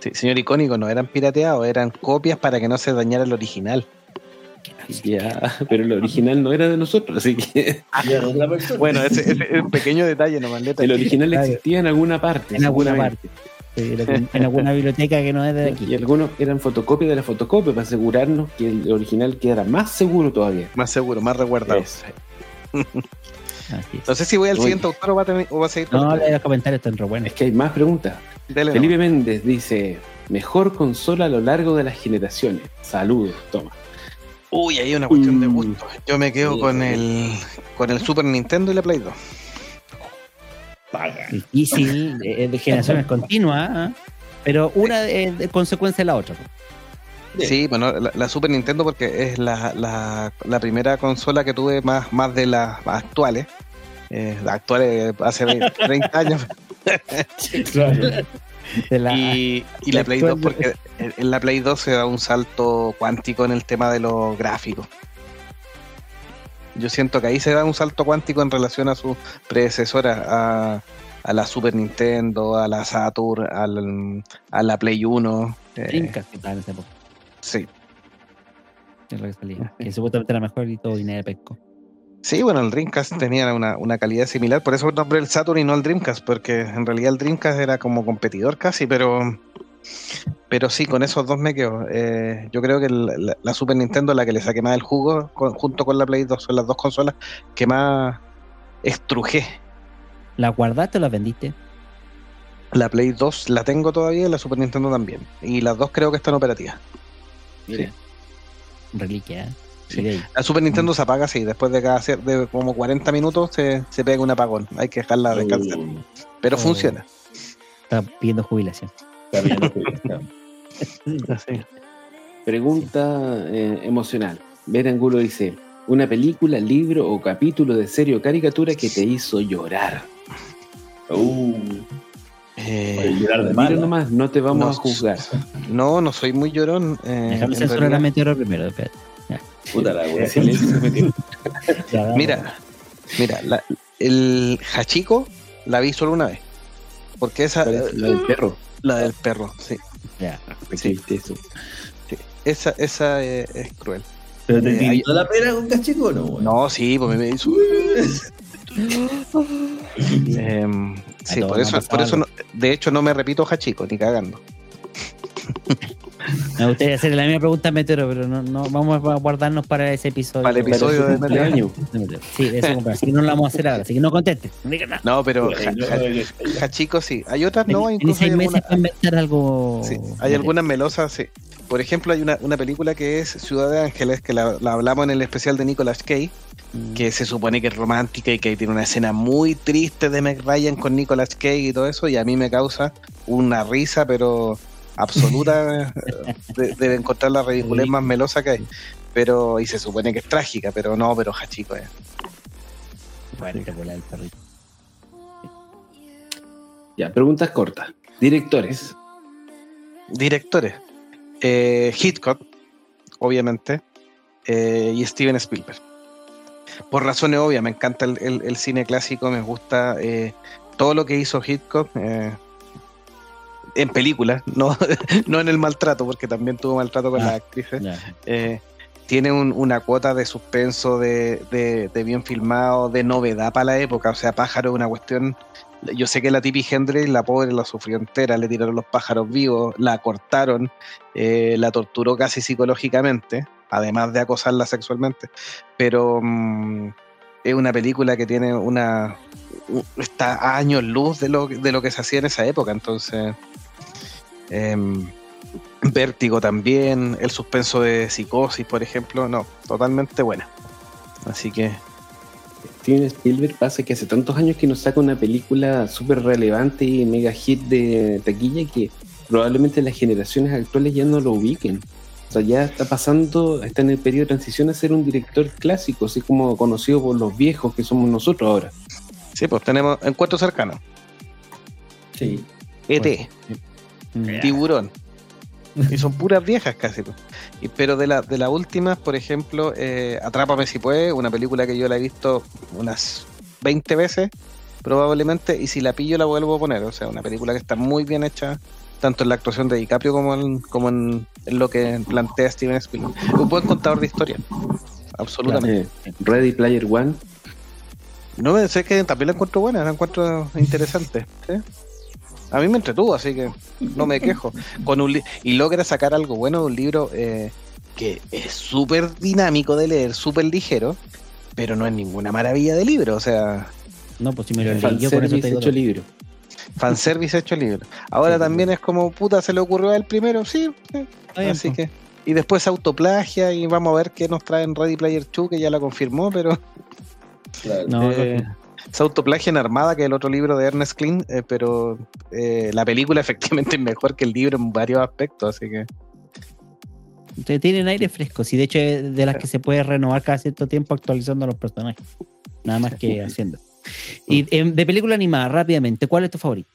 sí, señor icónico, no eran pirateados, eran copias para que no se dañara el original. Ya, pero el original no era de nosotros, así que Y persona. Bueno, ese, es un pequeño detalle nomás. el original existía en alguna parte. En alguna parte. Sí, en alguna biblioteca que no es de Y aquí. algunos eran fotocopias de la fotocopia para asegurarnos que el original quedara más seguro todavía. Más seguro, más resguardado. [laughs] No sé si voy al siguiente autor o va a, tener- o va a seguir No, usted. los comentarios están re buenos. Es que hay más preguntas. Dele Felipe. Méndez dice, mejor consola a lo largo de las generaciones. Saludos, toma. Uy, ahí hay una cuestión de Mm. gusto. Yo me quedo Sí, con sí. el con el Super Nintendo y la Play 2. Paga. Difícil, de, de generaciones [laughs] continuas, ¿ah? pero una es de consecuencia de la otra. Bien. Sí, bueno, la, la Super Nintendo porque es la, la, la primera consola que tuve más, más de las actuales. Eh, actuales hace 20, 30 [laughs] años. Claro. De la, y, y la la Play 2 actual- porque en la Play 2 se da un salto cuántico en el tema de los gráficos. Yo siento que ahí se da un salto cuántico en relación a su predecesora, a, a la Super Nintendo, a la Saturn, al- a la Play 1. eh, Dreamcast que estaba en esa época, sí. que es lo que salía, que supuestamente era mejor y todo dinero de pesco. Sí, bueno, el Dreamcast tenía una, una calidad similar, por eso nombré el Saturn y no el Dreamcast, porque en realidad el Dreamcast era como competidor casi, pero pero sí, con esos dos me quedo. Eh, yo creo que el- la, la Super Nintendo, la que le saqué más el jugo, con- junto con la Play 2, son las dos consolas que más estrujé. ¿La guardaste o la vendiste? La Play 2 la tengo todavía y la Super Nintendo también. Y las dos creo que están operativas. Mira. Reliquia, ¿eh? Sí. La Super Nintendo se apaga así, después de cada de como 40 minutos se, se pega un apagón. Hay que dejarla descansar. Uh, Pero Oh. funciona. Está pidiendo jubilación. está está bien. [laughs] Así. Pregunta eh, emocional. Ver Angulo dice, una película, libro o capítulo de serie o caricatura que te hizo llorar. Uh, Eh, llorar de nomás, no te vamos No. a juzgar. no, no soy muy llorón. eh, Déjame en censurar a. Meteoro primero. espérate. Puta la wea. [laughs] Mira, mira, la- el Hachiko la vi solo una vez. Porque esa. La del perro. la del perro, sí. Ya. Sí, eso. Esa, esa eh, es cruel. ¿Pero te Eh, hay- la pera con cachico o no? No, sí, pues me. [laughs] Em, sí, por eso, por eso no- de hecho no me repito Hachiko, ni cagando. Me gustaría hacer la misma pregunta a Meteoro, pero no, no vamos a guardarnos para ese episodio. Para el episodio Para de Meteoro. Sí, cumpleaños. Así que no lo vamos a hacer ahora. Así que no conteste. No diga nada. No, pero Hachiko sí. Hay otras no, Tení- incluso seis hay meses algunas, para inventar algo. sí, hay algunas melosas, sí. Por ejemplo, hay una, una película que es Ciudad de Ángeles, que la, la hablamos en el especial de Nicolas Cage, Mm. que se supone que es romántica y que tiene una escena muy triste de Meg Ryan con Nicolas Cage y todo eso, y a mí me causa una risa, pero absoluta, [laughs] de, de encontrar la ridiculez más melosa que hay. Pero, y se supone que es trágica, pero no, pero Hachiko es. Bueno, te vuela el perrito. Ya, preguntas cortas. Directores. Directores. Eh, Hitchcock, obviamente, eh, y Steven Spielberg. Por razones obvias, me encanta el, el- el cine clásico, me gusta eh, todo lo que hizo Hitchcock eh, en películas, no, [laughs] no en el maltrato, porque también tuvo maltrato con Ah, las actrices. Eh, tiene un- una cuota de suspenso, de, de- de bien filmado, de novedad para la época. O sea, pájaro es una cuestión. Yo sé que la Tippi Hendrix, la pobre, la sufrió entera, le tiraron los pájaros vivos, la cortaron, eh, la torturó casi psicológicamente, además de acosarla sexualmente. Pero mm, es una película que tiene una. Está a años luz de lo, de lo que se hacía en esa época. Entonces. em, Vértigo también, el suspenso de psicosis, por ejemplo, no, totalmente buena. Así que Steven Spielberg pasa que hace tantos años que nos saca una película súper relevante y mega hit de taquilla que probablemente las generaciones actuales ya no lo ubiquen. O sea, ya está pasando, está en el periodo de transición a ser un director clásico, así como conocido por los viejos que somos nosotros ahora. Sí, pues tenemos encuentro cercano. Sí. ET, Mm. Tiburón. Y son puras viejas casi. pues. Y, pero de, la, de las últimas, por ejemplo, eh, Atrápame si puede, una película que yo la he visto unas 20 veces probablemente, y si la pillo la vuelvo a poner. O sea, una película que está muy bien hecha tanto en la actuación de DiCaprio como en, como en, en lo que plantea Steven Spielberg. Un buen contador de historia, absolutamente. Ready Player One. No me sé que también la encuentro buena, la encuentro interesante. A mí me entretuvo, así que no me quejo. Con un y logra sacar algo bueno de un libro eh, que es súper dinámico de leer, súper ligero, pero no es ninguna maravilla de libro. O sea, No, pues si me lo leí yo por eso Fanservice te digo. hecho libro. fanservice hecho libro. Ahora Sí, también es como, puta, se le ocurrió al primero, sí. Así que. Y después autoplagia y vamos a ver qué nos trae en Ready Player 2, que ya la confirmó, pero Claro. No, Eh, se autoplagia en Armada, que es el otro libro de Ernest Klein, eh, pero eh, la película [laughs] efectivamente es mejor que el libro en varios aspectos, así que Te tienen aire fresco. Sí, de hecho es de las que se puede renovar cada cierto tiempo actualizando los personajes. Nada más que haciendo. Y em, de película animada, rápidamente, ¿cuál es tu favorito?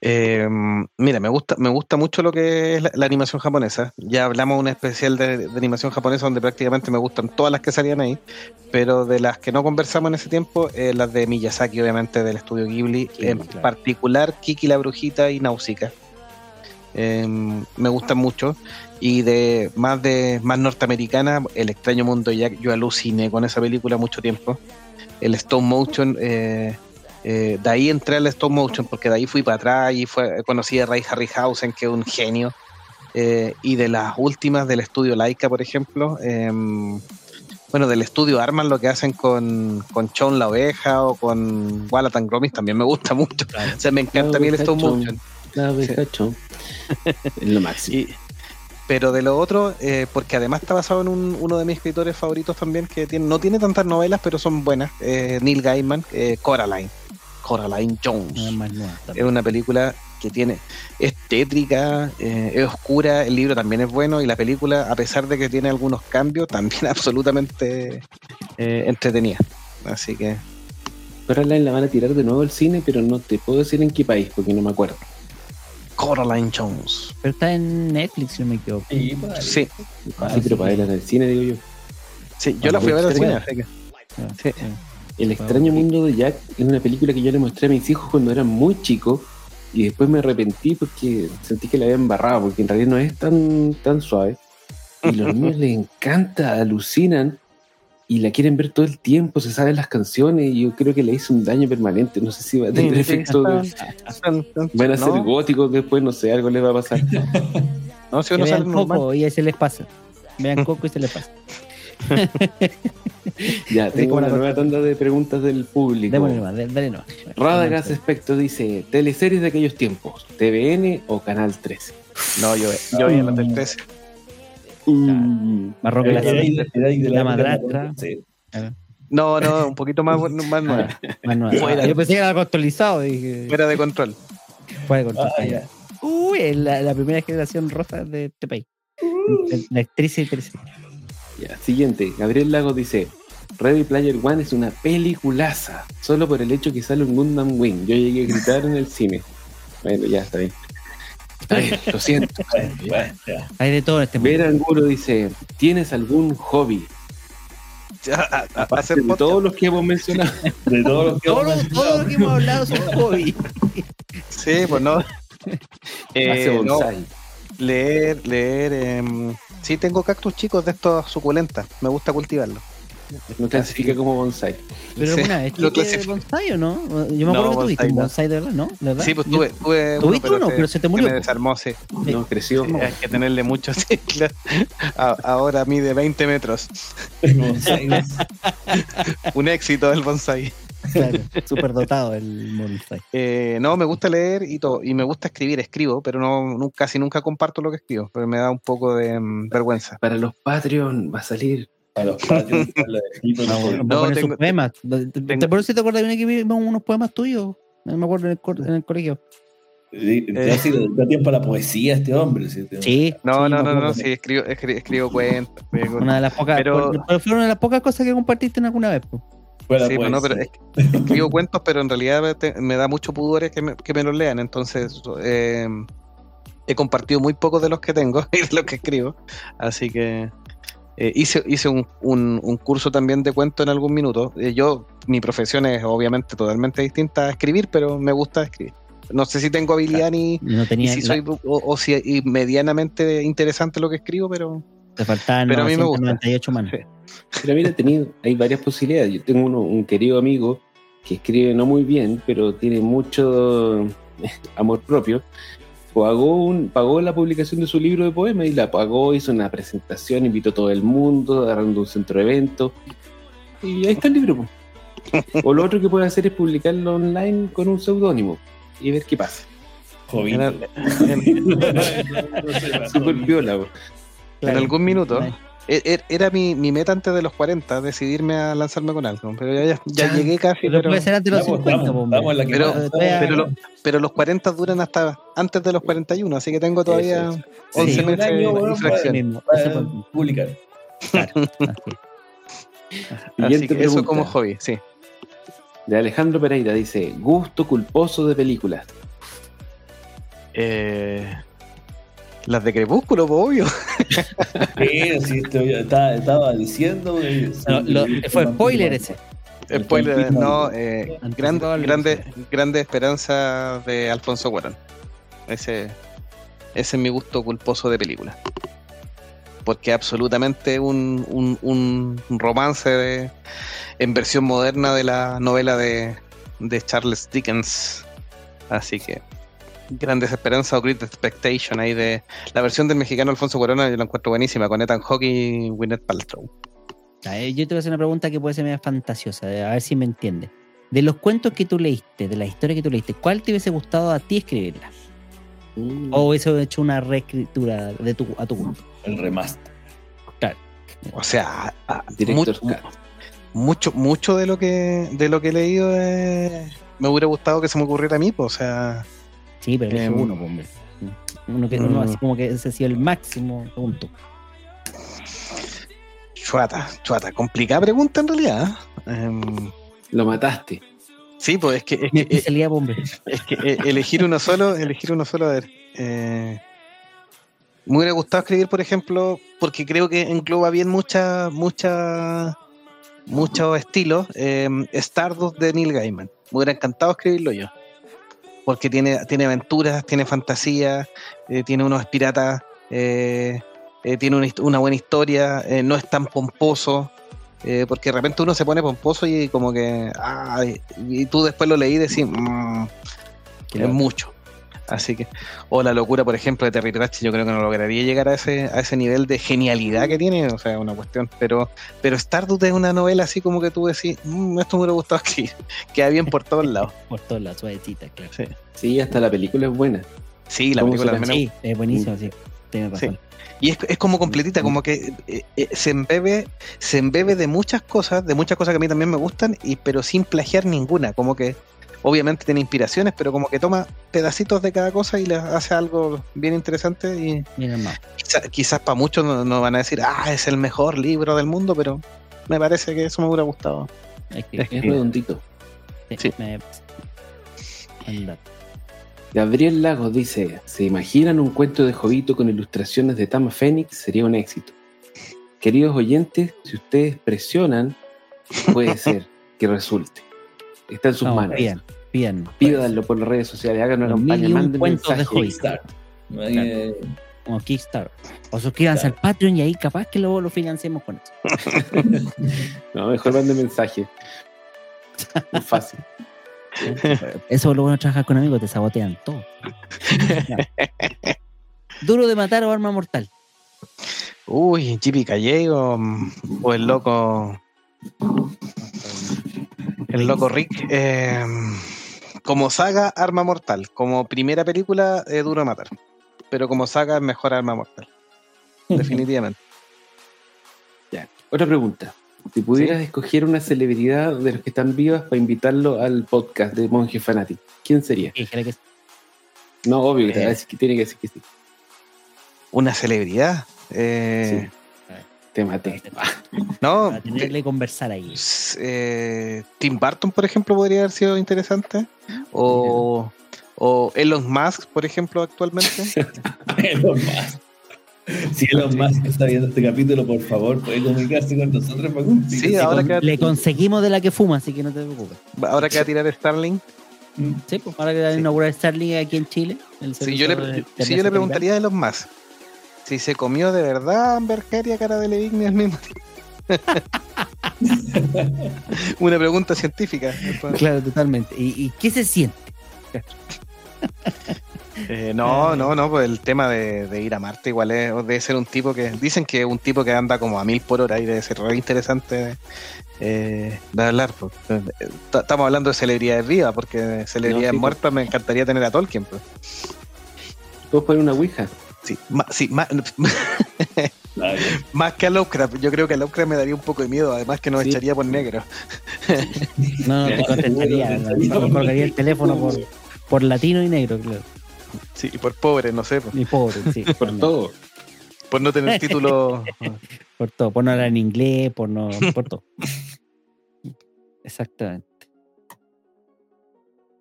Eh, mira, me gusta, me gusta mucho lo que es la, la animación japonesa. Ya hablamos de un especial de, de animación japonesa donde prácticamente me gustan todas las que salían ahí, pero de las que no conversamos en ese tiempo, eh, las de Miyazaki, obviamente, del estudio Ghibli, Ghibli, en claro. particular Kiki la Brujita y Nausicaa. Eh, me gustan mucho. Y de más de más norteamericana, El extraño mundo Jack, yo aluciné con esa película mucho tiempo. El stop motion, eh, eh, de ahí entré al stop motion, porque de ahí fui para atrás y fue, conocí a Ray Harryhausen, que es un genio. Eh, y de las últimas del estudio Laika, por ejemplo, eh, bueno, del estudio Arman, lo que hacen con, con Chon la oveja o con Wallace Gromis también me gusta mucho. O sea, me encanta a mí el stop motion. La oveja Chon. Es lo máximo. Y- pero de lo otro, eh, porque además está basado en un- uno de mis escritores favoritos también, que tiene, no tiene tantas novelas, pero son buenas, eh, Neil Gaiman, eh, Coraline. Coraline Jones. Nueva Es una película que tiene, es tétrica, eh, es oscura, el libro también es bueno y la película, a pesar de que tiene algunos cambios, también [laughs] absolutamente eh, entretenida. Así que Coraline la van a tirar de nuevo al cine, pero no te puedo decir en qué país, porque no me acuerdo. Coraline Jones. Pero está en Netflix, si no me equivoco. Sí, vale. Sí, Ah, sí, pero para verla en el cine, digo yo. sí, yo la fui a ver al cine. Ah, Sí. sí. El extraño mundo de Jack es una película que yo le mostré a mis hijos cuando eran muy chicos y después me arrepentí porque sentí que la había embarrado, porque en realidad no es tan, tan suave. Y los niños les [laughs] encanta, alucinan y la quieren ver todo el tiempo, se saben las canciones y yo creo que le hizo un daño permanente. No sé si va a tener Sí, efecto. de- Están- están- Van a ser góticos después, no sé, algo les va a pasar. [laughs] no, si uno sale normal. Y ahí se les pasa. Vean [laughs] Coco y se les pasa. [laughs] Ya, tengo la una nueva tanda de preguntas del público. Démosle nomás, dale, nomás. Radagast Aspecto dice, teleseries de aquellos tiempos, TVN o Canal 13. No, yo, yo vi en la del 13. Mm, Marrón Era- clásico. era ahí de- era ahí de La época madrastra. No, no, un poquito más, más nueva. Más nueva. Fuera. Yo pensé que era actualizado. Dije, Fuera de control. fuera de control. Ah. Uy, es la, la primera generación rosa de este país. La actriz interesante. Ya, siguiente, Gabriel Lagos dice, Ready Player One es una peliculaza, solo por el hecho que sale un Gundam Wing. Yo llegué a gritar en el cine. Bueno, ya está bien. Está bien, lo siento. [laughs] Hay de todo en este mundo. Ver Angulo dice, ¿tienes algún hobby? A- a- Aparte hacer de podcast. todos los que hemos mencionado. [laughs] De todos los que Todo, hemos todo lo que hemos hablado son hobby. Sí, pues no. [laughs] Eh, Hace no. Leer, leer. em, sí, tengo cactus chicos de estos suculentas. Me gusta cultivarlos. No clasifica como bonsai. Pero Sí, alguna vez lo bonsai o no? Yo No, me acuerdo que tuviste bonsai un no. bonsai de verdad, ¿no? ¿De verdad? Sí, pues tuve, tuve uno, ¿Tuviste uno? Pero se te murió, me po. desarmó, sí. Sí. No, creció. Sí, Hay que tenerle mucho, sí, [laughs] claro. Ahora mide 20 metros. [laughs] Un éxito el bonsai. Claro, [laughs] súper dotado el bonsai. Eh, no, me gusta leer y todo, y me gusta escribir, escribo, pero no, nunca, casi nunca comparto lo que escribo, pero me da un poco de mm, vergüenza. Para los Patreon va a salir. [laughs] A los equipos, No, no, no, No, tengo- poemas. ¿Te, por eso te acuerdas de que vimos unos poemas tuyos? No me acuerdo en el, en el colegio. Sí, ya sí, da tiempo a la poesía este hombre. ¿sí? Sí. No, sí, no, me no, no, acuerdo. sí, escribo, escri- escribo cuentos. escribo- Una de las pocas, Pero- pero fue una de las pocas cosas que compartiste en alguna vez. po. Sí, pues no, pero es que escribo cuentos, pero en realidad te- me da mucho pudor que me, que me los lean. Entonces, eh, he compartido muy pocos de los que tengo [laughs] y de los que escribo. Así que eh, hice, hice un, un- un curso también de cuento en algún minuto. Eh, yo, mi profesión es obviamente totalmente distinta a escribir, pero me gusta escribir. no sé si tengo habilidad ni, No si soy, o, o si y medianamente interesante lo que escribo, pero te faltaban pero a mí me gusta. 998 manos. Sí. Pero mira, tenido, hay varias posibilidades. Yo tengo uno, un querido amigo que escribe no muy bien, pero tiene mucho [laughs] amor propio. Pagó, un, pagó la publicación de su libro de poemas y la pagó, hizo una presentación, invitó a todo el mundo, agarrando un centro de eventos. Y ahí está el libro. [laughs] O lo otro que puede hacer es publicarlo online con un seudónimo y ver qué pasa. El- [laughs] Súper piola. Po. en algún minuto. Claro. e- e- Era mi, mi meta antes de los 40, decidirme a lanzarme con algo. Pero ya, ya, ya llegué casi. Pero Pero, puede ser antes de los Vamos, 50, vamos, vamos en la que Pero- pero, lo- pero los 40 duran hasta antes de los 41, así que tengo todavía Eso, eso. 11 Sí, un meses año, de bueno, infracción. Mismo, Para publicar. claro, [laughs] así. Así Siguiente que eso como hobby, sí. De Alejandro Pereira dice: Gusto culposo de películas. Eh, las de Crepúsculo, pues, obvio. [laughs] Sí, sí, esto ya estaba, estaba diciendo. eh, No, lo- fue spoiler ese. Spoiler, no, eh, grande, grande, grande esperanza de Alfonso Cuarón. Ese, ese es mi gusto culposo de película. Porque absolutamente un, un, un romance de- en versión moderna de la novela de, de Charles Dickens. Así que Grandes Esperanzas o Great Expectation ahí de la versión del mexicano Alfonso Cuarón yo la encuentro buenísima con Ethan Hawke y Gwyneth Paltrow. Yo te voy a hacer una pregunta que puede ser media fantasiosa, a ver si me entiendes. De los cuentos que tú leíste, de la historia que tú leíste, ¿cuál te hubiese gustado a ti escribirla? Mm. ¿O hubiese hecho una reescritura de tu, a tu gusto? El remaster. O sea, a- Cut. mucho mucho de lo que de lo que he leído eh, me hubiera gustado que se me ocurriera a mí pues, o sea Sí, pero elige Em, uno, pues, hombre. Uno que uno mm. así como que ese ha sido el máximo punto. chuata chuata complicada pregunta en realidad ¿eh? Em, Lo mataste. sí pues es que es que, especialidad, pues, hombre. es que, eh, elegir uno solo elegir uno solo a ver eh, me hubiera gustado escribir por ejemplo porque creo que engloba bien muchas muchas muchos estilos eh, Stardust de Neil Gaiman me hubiera encantado escribirlo yo porque tiene, tiene aventuras, tiene fantasía, eh, tiene unos piratas, eh, eh, tiene una, buena historia, no es tan pomposo, porque de repente uno se pone pomposo y como que, ah, y, tú después lo leí y decís, "Mm, es mucho. Así que, o la locura, por ejemplo, de Terry Pratchett, yo creo que no lograría llegar a ese, a ese nivel de genialidad que tiene, o sea, una cuestión. Pero, pero Stardust es una novela así como que tú decís, "Mm, esto me hubiera gustado escribir, queda bien por todos lados. [laughs] Por todas las suavecitas, claro. Sí, Sí, hasta la película es buena. sí la ¿Cómo película al menos Sí, es buenísimo, sí. Tienes razón. Y es, es como completita, como que eh, eh, se embebe, se embebe de muchas cosas, de muchas cosas que a mí también me gustan, y pero sin plagiar ninguna, como que obviamente tiene inspiraciones, pero como que toma pedacitos de cada cosa y le hace algo bien interesante y quizá- quizás para muchos no, no van a decir, ah, es el mejor libro del mundo, pero me parece que eso me hubiera gustado. Es que, Es redondito. sí, sí. me- anda. Gabriel Lagos dice: ¿Se imaginan un cuento de Jovito con ilustraciones de Tama Fénix? Sería un éxito. Queridos oyentes, si ustedes presionan, puede [laughs] ser que resulte. Está en sus No, manos. Pidan, pidan. Pídanlo por las redes sociales, hagan una campaña, manden de mensajes. Jovito. Kickstarter. Eh, Como Kickstarter. O suscríbanse Claro. al Patreon y ahí capaz que luego lo financiemos con eso. [laughs] No, mejor manden mensaje. Es fácil. Eso luego no trabajar con amigos, te sabotean todo. Duro de matar o arma mortal. Uy, Jippy Calle o, o el loco. El loco Rick. eh, como saga, Arma Mortal. Como primera película, es duro de matar. Pero como saga, es mejor Arma Mortal. [laughs] Definitivamente. Otra pregunta. Si pudieras escoger una celebridad de los que están vivas para invitarlo al podcast de Monje Fanatic, ¿quién sería? Dijera que No, obvio Eh. que tiene que decir que sí. Una celebridad. eh, Te maté. [laughs] No, para tenerle que conversar ahí. eh, Tim Burton, por ejemplo, podría haber sido interesante. O, o Elon Musk, por ejemplo, actualmente. [laughs] Elon Musk. Si Elon Musk está viendo este capítulo, por favor, puede comunicarse con nosotros para cumplir Sí, ahora que- Le conseguimos de la que fuma, así que no te preocupes. Ahora que va a tirar Starlink. Sí, pues ahora que van a Sí. inaugurar Starlink aquí en Chile. el Si yo, le, si yo preguntaría de los más, si se comió de verdad Amber Heard y a cara de Levigny al mismo tiempo. [laughs] Una pregunta científica. Claro, totalmente. ¿Y, y qué se siente? Eh, no, no, no, pues el tema de, de ir a Marte igual es, debe ser un tipo que, dicen que es un tipo que anda como a mil por hora y debe ser re interesante eh, de hablar. pues. Eh, Estamos hablando de celebridades vivas, porque celebridades sí, pues. muertas me encantaría tener a Tolkien. Pues. Puedes poner una ouija. Sí, ma- sí, ma- [laughs] más que a Lovecraft, yo creo que a Lovecraft me daría un poco de miedo, además que nos Sí. echaría por negro. [laughs] No, no te contestaría. [laughs] no, colgaría el teléfono por, por latino y negro, claro. Sí, y por pobre, no sé, pues, Ni pobre, sí. Por también. todo. por no tener título. Por todo. Por no hablar en inglés, por no. Por todo. Exactamente.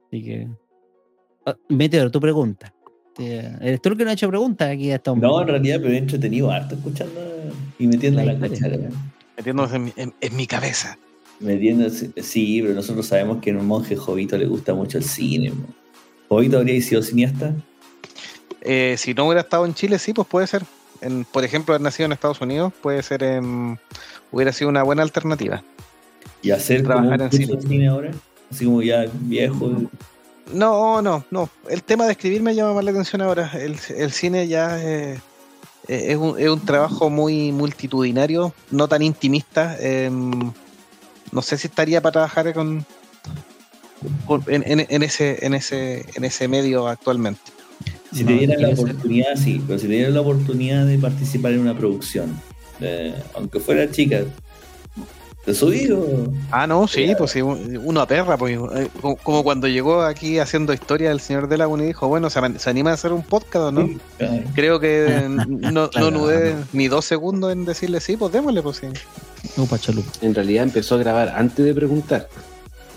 Así que. Ah, Meteor, tu pregunta. Eh, Eres tú el que no ha hecho preguntas aquí a este hombre. No, en realidad, pero he entretenido harto escuchando y metiendo La la, cuchara. metiéndose en, mi- en- en mi cabeza. Metiéndose, sí, pero nosotros sabemos que a un monje Jovito le gusta mucho el cine. mo. ¿Jovito habría sido cineasta? Eh, si no hubiera estado en Chile, sí, pues puede ser. En, por ejemplo, haber nacido en Estados Unidos, puede ser en- hubiera sido una buena alternativa. ¿Y hacer como Trabajar un en curso cine. de cine ahora? Así como ya viejo. No, no, no. El tema de escribir me llama más la atención ahora. El, el cine ya es, un, es un trabajo muy multitudinario, no tan intimista. em, no sé si estaría para trabajar con, con- en, en- en ese, en, ese, en ese medio actualmente. Si te dieran la oportunidad, sí, pero si te dieran la oportunidad de participar en una producción, eh, aunque fuera chica, ¿te subí o...? Ah, no, sí, pues sí, uno aperra, pues eh, como, cuando llegó aquí haciendo historia el señor de Laguna y dijo, bueno, ¿se, se anima a hacer un podcast o no? Claro. Creo que [laughs] no, Claro. no dudé ni dos segundos en decirle sí, pues démosle, pues sí. Upa, cholupa. En realidad empezó a grabar antes de preguntar.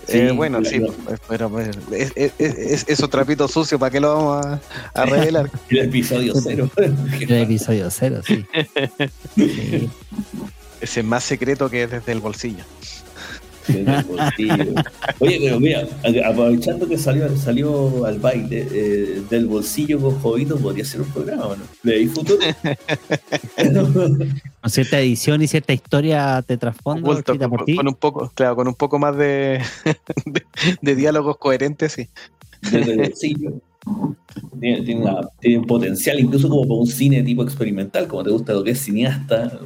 Sí, Eh, bueno, sí, claro. pues, pero pues, es, es, es, esos trapitos sucios, ¿para qué lo vamos a, a [laughs] revelar? El episodio cero. El episodio cero, sí. [laughs] Sí. Ese es más secreto que desde el bolsillo. Desde el bolsillo. Oye, pero mira, aprovechando que salió, salió al baile eh, del bolsillo con Jovito, podría ser un programa, ¿o ¿no? ¿Le veis futuro? [laughs] Con cierta edición y cierta historia te trasfondo, escrita por con, ti. con un poco, claro, con un poco más de, [laughs] de, de diálogos coherentes, sí. Desde el bolsillo. Tiene, tiene una- tiene un potencial incluso como para un cine tipo experimental, como te gusta lo que es cineasta.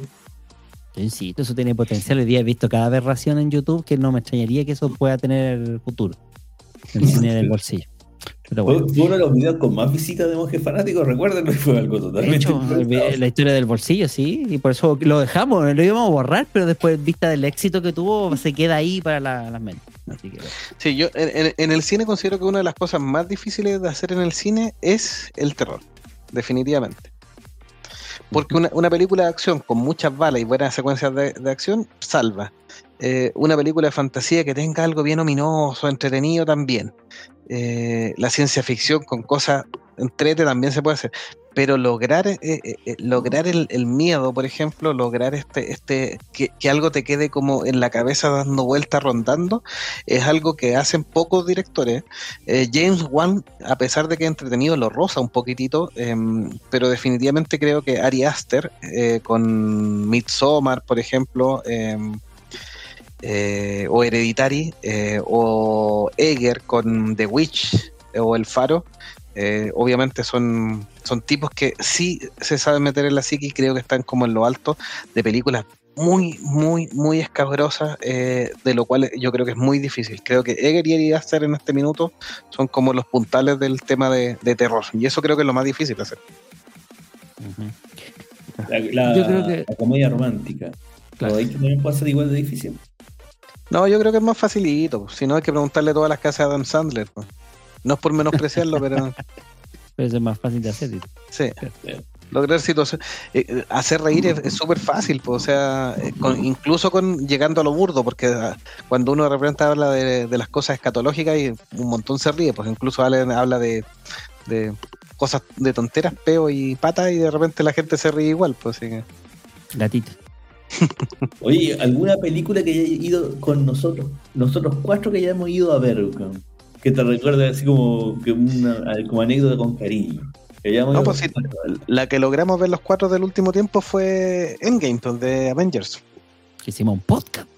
Yo insisto, eso tiene potencial. Hoy día he visto cada aberración en YouTube que no me extrañaría que eso pueda tener futuro. El cine del bolsillo. Pero Fue, bueno. fue uno de los videos con más visitas de monjes fanáticos, recuerden, fue algo De totalmente. hecho, improvisado. la historia del bolsillo, sí, y por eso lo dejamos, lo íbamos a borrar, pero después, vista del éxito que tuvo, se queda ahí para la- las mentes. Que, Sí, yo en, en- en el cine considero que una de las cosas más difíciles de hacer en el cine es el terror, definitivamente. Porque una, una película de acción con muchas balas y buenas secuencias de, de acción salva. Eh, una película de fantasía que tenga algo bien ominoso, entretenido también. Eh, la ciencia ficción con cosas entrete también se puede hacer. Pero lograr, eh, eh, eh, lograr el, miedo, por ejemplo, lograr este, este, que, algo te quede como en la cabeza dando vueltas, rondando, es algo que hacen pocos directores. James Wan, a pesar de que es entretenido, lo roza un poquitito, em, pero definitivamente creo que Ari Aster, con Midsommar, por ejemplo, em, o Hereditary, o Eger con The Witch, o El Faro, obviamente son, son tipos que sí se saben meter en la psique y creo que están como en lo alto de películas muy, muy, muy escabrosas, eh, de lo cual yo creo que es muy difícil. Creo que Eger y Aster en este minuto son como los puntales del tema de, de terror, y eso creo que es lo más difícil de hacer. La, la- Yo creo que- la comedia romántica. Claro. ¿Lo veis que también puede ser igual de difícil? No, yo creo que es más facilito, si no hay que preguntarle todas las casas de Adam Sandler. pues. No es por menospreciarlo, pero [laughs] Pero eso es más fácil de hacer. sí. Lograr situaciones, eh, hacer reír es súper fácil, pues, o sea, eh, con- incluso con llegando a lo burdo, porque ah, cuando uno de repente habla de, de las cosas escatológicas y un montón se ríe, pues incluso habla, habla de, de cosas de tonteras, peo y patas y de repente la gente se ríe igual, pues así que Gatito. [laughs] Oye, ¿alguna película que haya ido con nosotros? Nosotros cuatro que hayamos ido a ver. Que te recuerda así como, que una, como anécdota con cariño. Que ya No, pues sí, la que logramos ver los cuatro del último tiempo fue Endgame, pues, de Avengers. Que hicimos un podcast.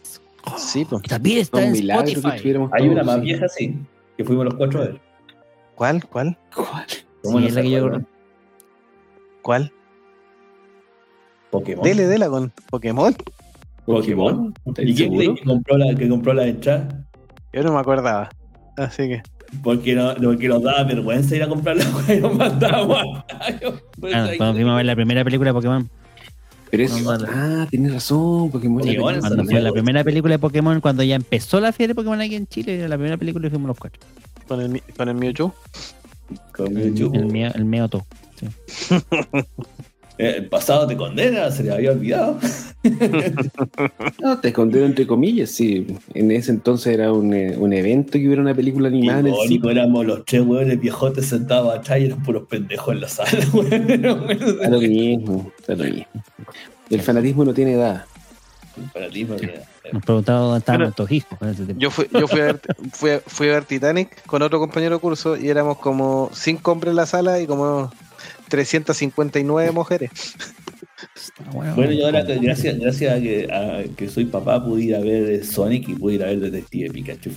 Sí, pues. También está Un en Spotify. Hay una más vieja, sí, que fuimos los cuatro a ver. ¿Cuál? ¿Cuál? ¿Cuál? ¿Cómo Sí, no es la que yo? ¿Cuál? Pokémon. Dele, dela con Pokémon. Pokémon. ¿Estás ¿Y quién que compró la, que compró la entrada? Yo no me acordaba. Así que. Porque, no, porque nos daba vergüenza ir a comprar la weá y nos mandábamos Ah, [laughs] cuando fuimos a ver la primera película de Pokémon. Pero es, No, ah, tienes razón, Pokémon. Cuando fue la primera película de Pokémon, cuando ya empezó la feria de Pokémon aquí en Chile, era la primera película y fuimos los cuatro. Con el, con el Mewtwo. Con El, YouTube. el, mío- el Mewtwo. Eh, [laughs] El pasado te condena, se le había olvidado. [laughs] No, te escondieron entre comillas, sí. En ese entonces era un, eh, un evento que hubiera una película animada en el éramos los tres hueones viejotes sentados atrás y eran puros pendejos en la sala, [laughs] Está lo mismo, está lo mismo. El fanatismo no tiene edad. fanatismo, era- Nos preguntaron dónde estaban nuestros hijos. en ese tiempo. Yo fui, yo fui a ver, fui, a- fui a ver Titanic con otro compañero de curso y éramos como cinco hombres en la sala y como 359 mujeres. Bueno. Bueno, yo ahora, gracias, gracias a, que, a que soy papá, pude ir a ver Sonic y pude ir a ver Detective Pikachu.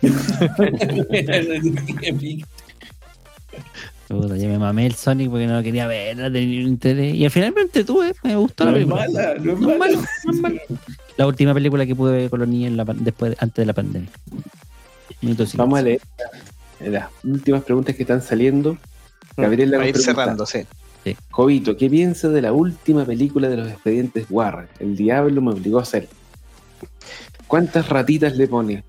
[laughs] Puta, ya me mamé el Sonic porque no lo quería ver, no tenía interés. Y al final me entretuve, me gustó la No es película. mala, no es No es mala. malo, no es malo. La última película que pude ver con los niños en la después, antes de la pandemia. Vamos a leer las últimas preguntas que están saliendo. Gabriel Para ir pregunta, cerrando, sí. Jovito, ¿qué piensa de la última película de los expedientes Warren? El diablo me obligó a hacer. ¿Cuántas ratitas le pone?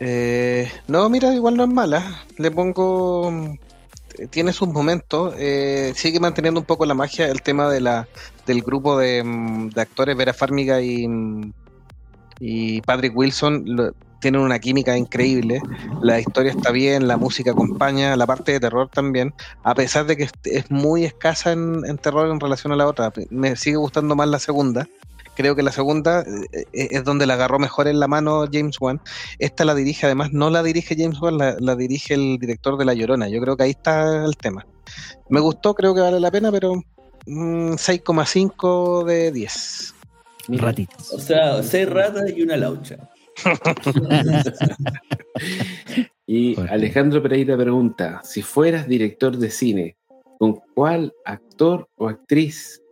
Eh, no, mira, igual no es mala. Le pongo. Tiene sus momentos. eh, sigue manteniendo un poco la magia. El tema de la del grupo de, mm, de actores, Vera Farmiga y, mm, y Patrick Wilson, lo- tienen una química increíble. La historia está bien, la música acompaña, la parte de terror también. A pesar de que es, muy escasa en, terror en relación a la otra. Me sigue gustando más la segunda. Creo que la segunda eh, eh, es donde la agarró mejor en la mano James Wan. Esta la dirige, además, no la dirige James Wan, la, dirige el director de La Llorona. Yo creo que ahí está el tema. Me gustó, creo que vale la pena, pero mm, 6,5 de 10. Mira, Ratitas. O sea, seis ratas y una laucha. [laughs] Y. Alejandro Pereira pregunta, si fueras director de cine, ¿con cuál actor o actriz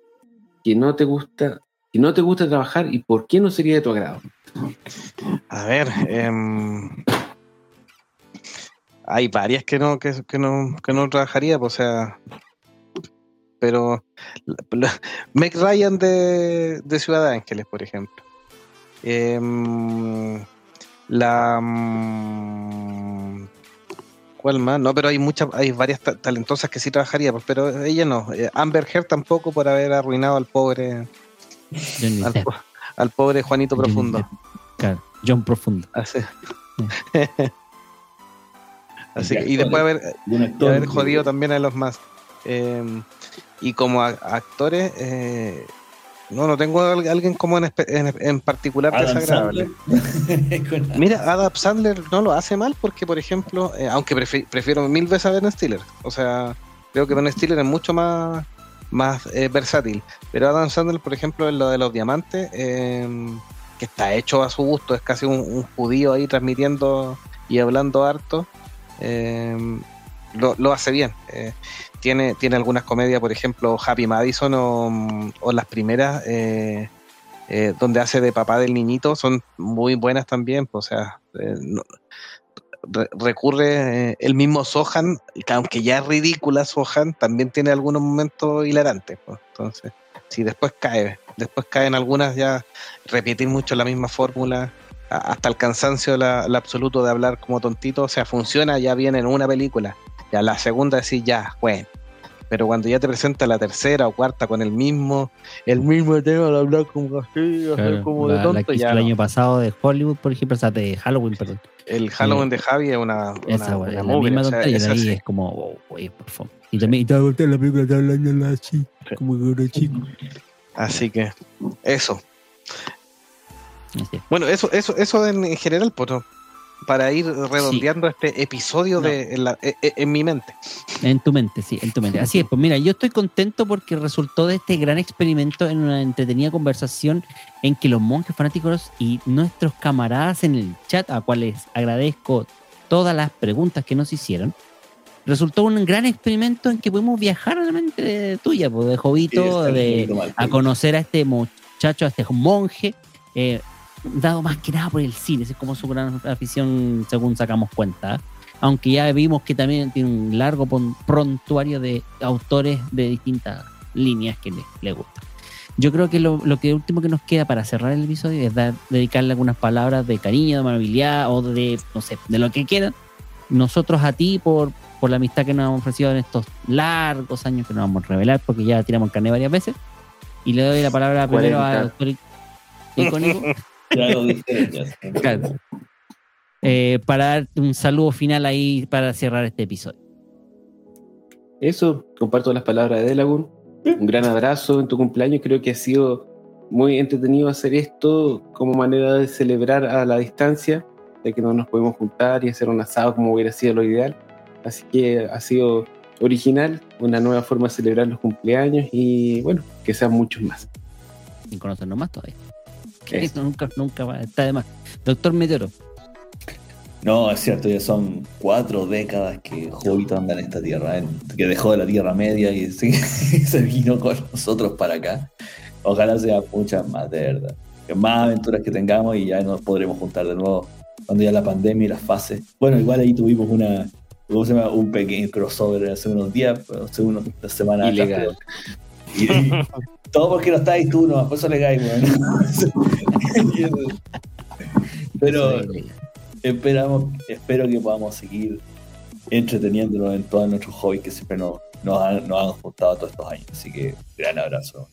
que no te gusta, que no te gusta trabajar y por qué no sería de tu agrado? A ver, em, hay varias que no, que, que no, que no trabajaría, pues, o sea, pero Meg Ryan de, de Ciudad de Ángeles, por ejemplo. Em, la mm, ¿Cuál más? No, pero hay muchas, hay varias ta- talentosas que sí trabajaría, pues, pero ella no. Eh, Amber Heard tampoco por haber arruinado al pobre, al, Depp. po- al pobre Juanito Profundo. Claro, John Profundo. Así. [laughs] Así Y que- y después haber, haber jodido también a los más. Eh, y como actores, eh, no, no tengo a al- alguien como en, en, en particular Adam desagradable. [laughs] Mira, Adam Sandler no lo hace mal porque, por ejemplo, eh, aunque prefi- prefiero mil veces a Ben Stiller, o sea, creo que Ben Stiller es mucho más, más eh, versátil, pero Adam Sandler, por ejemplo, en lo de los diamantes, eh, que está hecho a su gusto, es casi un, un judío ahí transmitiendo y hablando harto, lo, lo hace bien. Tiene, tiene algunas comedias, por ejemplo, Happy Madison o, o las primeras, eh, eh, donde hace de papá del niñito, son muy buenas también. pues, o sea, eh, recurre eh, el mismo Sohan, que aunque ya es ridícula Sohan, también tiene algunos momentos hilarantes. pues, entonces, si después cae, después caen algunas ya repetir mucho la misma fórmula, hasta el cansancio la absoluto de hablar como tontito, o sea, funciona ya bien en una película. Ya la segunda decís ya, bueno. Pero cuando ya te presenta la tercera o cuarta con el mismo, el mismo tema de hablar como así, hacer Claro, como de la, tonto, ya el no. año pasado de Hollywood, por ejemplo, o sea, de Halloween, perdón. El Halloween de Javi es una, una, Esa, una la mugre, misma o sea, tontería, esa de ahí sí. es como, güey, por favor. Y también, y te va a gustar la película, está hablando así, como que era chico. Así que, eso. Bueno, eso, eso, eso en, en general, pues, ¿no? Para ir redondeando este episodio No. de, en, la- e- e- en mi mente. En tu mente, sí, en tu mente. Así es, pues mira, yo estoy contento porque resultó de este gran experimento en una entretenida conversación en que los monjes fanáticos y nuestros camaradas en el chat, a cuales agradezco todas las preguntas que nos hicieron, resultó un gran experimento en que pudimos viajar a la mente de- tuya, pues, de Jovito, de, a conocer a este muchacho, a este monje, eh, dado más que nada por el cine, esa es como su gran afición según sacamos cuenta. Aunque ya vimos que también tiene un largo prontuario de autores de distintas líneas que le, le gustan. Yo creo que lo, lo que último que nos queda para cerrar el episodio es dar, dedicarle algunas palabras de cariño, de amabilidad o de, no sé, de lo que quieran. Nosotros a ti por, por la amistad que nos han ofrecido en estos largos años que nos vamos a revelar porque ya tiramos el carnet varias veces. Y le doy la palabra primero 40. al doctor icónico [laughs] Ya lo dije, ya. Claro. eh, para dar un saludo final ahí para cerrar este episodio. Eso, comparto las palabras de Delagun. Un gran abrazo en tu cumpleaños. Creo que ha sido muy entretenido hacer esto como manera de celebrar a la distancia, de que no nos podemos juntar y hacer un asado como hubiera sido lo ideal. Así que ha sido original, una nueva forma de celebrar los cumpleaños y bueno, que sean muchos más. Sin conocernos más todavía. Eso. Nunca, nunca va, está de más. Doctor Meteoro, No, es cierto, ya son cuatro décadas que Jovito anda en esta tierra, en- que dejó de la Tierra Media y se, [laughs] se vino con nosotros para acá. Ojalá sea muchas más, de verdad. Que más aventuras que tengamos y ya nos podremos juntar de nuevo cuando ya la pandemia y las fases. Bueno, igual ahí tuvimos una, ¿cómo se llama? Un pequeño crossover hace unos días, hace unas semanas. atrás, Ilegal. Y- [laughs] todo porque no estáis tú, no, por eso le caes, weón. [laughs] Pero esperamos, espero que podamos seguir entreteniéndonos en todos nuestros hobbies que siempre nos, nos, han, nos han juntado todos estos años. Así que gran abrazo.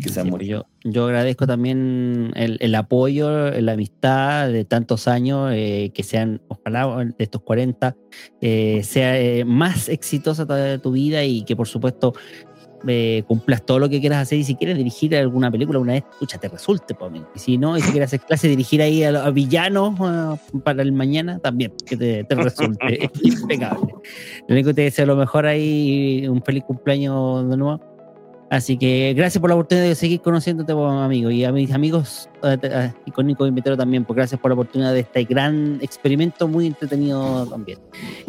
Que sean Sí, yo, yo agradezco también el, el apoyo, la amistad de tantos años, eh, que sean, ojalá de estos 40, eh, sea eh, más exitosa toda tu vida y que por supuesto eh, cumplas todo lo que quieras hacer y si quieres dirigir alguna película una vez, escucha, te resulte, po, amigo. y si no, y si quieres hacer clase, dirigir ahí a, a villanos para el mañana, también, que te, te resulte [laughs] Es impecable. Lo único que te deseo lo mejor ahí, un feliz cumpleaños de nuevo. Así que gracias por la oportunidad de seguir conociéndote, amigo. Y a mis amigos eh, eh, icónicos y Metero también, pues gracias por la oportunidad de este gran experimento, muy entretenido también.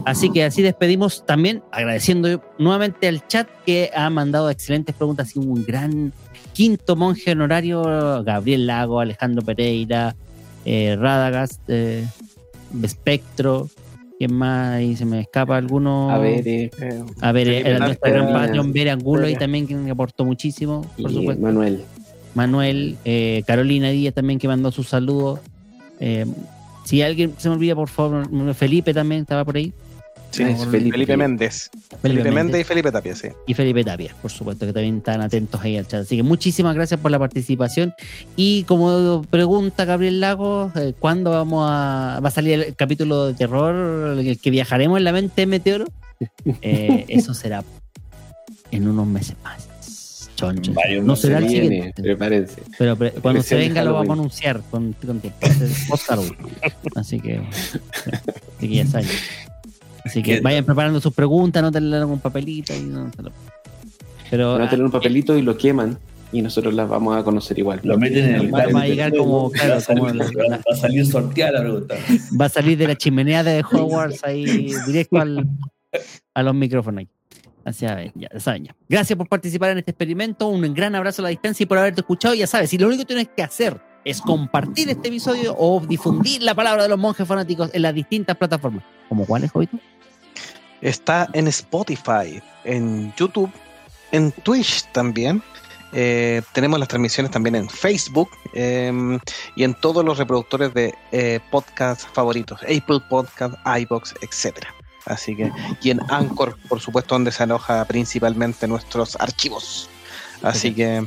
Así que así despedimos también, agradeciendo nuevamente al chat que ha mandado excelentes preguntas y un gran quinto monje honorario, Gabriel Lago, Alejandro Pereira, eh, Radagast, eh, Spectro, ¿quién más? Ahí se me escapa alguno. A ver, eh, Eh, A ver, Felipe era nuestra gran Patreon, Vera Angulo, y Vera. también que aportó muchísimo, por y supuesto. Manuel. Manuel, eh, Carolina Díaz también que mandó sus saludos. Eh, si alguien se me olvida, por favor, Felipe también estaba por ahí. Sí, Ah, es Felipe, Felipe. Méndez. Felipe Méndez y Felipe Tapia, sí. y Felipe Tapia, por supuesto, que también están atentos ahí al chat. Así que muchísimas gracias por la participación. Y como pregunta Gabriel Lagos, eh, ¿cuándo vamos a, va a salir el capítulo de terror, el que viajaremos en la mente de Meteoro? [laughs] Eh, eso será en unos meses más. Choncho. Varios No será el siguiente. prepárense. Pero, pre- cuando se venga lo vamos a anunciar con, con tiempo. Que, [laughs] así que ya saben. Así que ¿Qué? vayan preparando sus preguntas, no en un papelito. Y no, pero Van a ah, tener un papelito y lo queman y nosotros las vamos a conocer igual. Lo meten en el Va- va a llegar como- va, a salir, como la- va a salir sorteada la pregunta. va a salir de la chimenea de Hogwarts ahí directo al, a los micrófonos. ahí. Así ya, ya saben ya. Gracias por participar en este experimento. Un gran abrazo a la distancia y por haberte escuchado. Ya sabes, si lo único que tienes que hacer es compartir este episodio o difundir la palabra de los monjes fanáticos en las distintas plataformas. ¿Como cuáles, Jovito? Está en Spotify, en YouTube, en Twitch también. Eh, tenemos las transmisiones también en Facebook eh, y en todos los reproductores de eh, podcast favoritos, Apple Podcast, iBox, etcétera. Así que, y en Anchor, por supuesto, donde se aloja principalmente nuestros archivos. Así que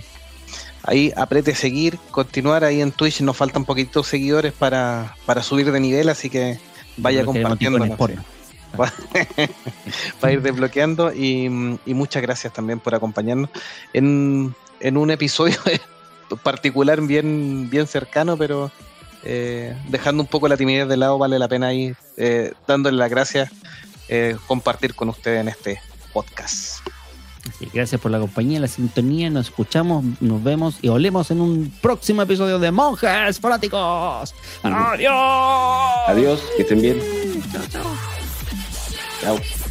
ahí apriete seguir, continuar ahí en Twitch. Nos faltan poquitos seguidores para, para subir de nivel, así que vaya compartiendo. [laughs] va a ir desbloqueando y, y muchas gracias también por acompañarnos en, en un episodio [laughs] particular bien, bien cercano, pero, eh, dejando un poco la timidez de lado, vale la pena ahí, eh, dándole las gracias, eh, compartir con ustedes en este podcast. Así, gracias por la compañía, la sintonía. Nos escuchamos, nos vemos y olemos en un próximo episodio de Monjes Fanáticos. Adiós. Adiós, que estén bien. Chao, chao. Chao.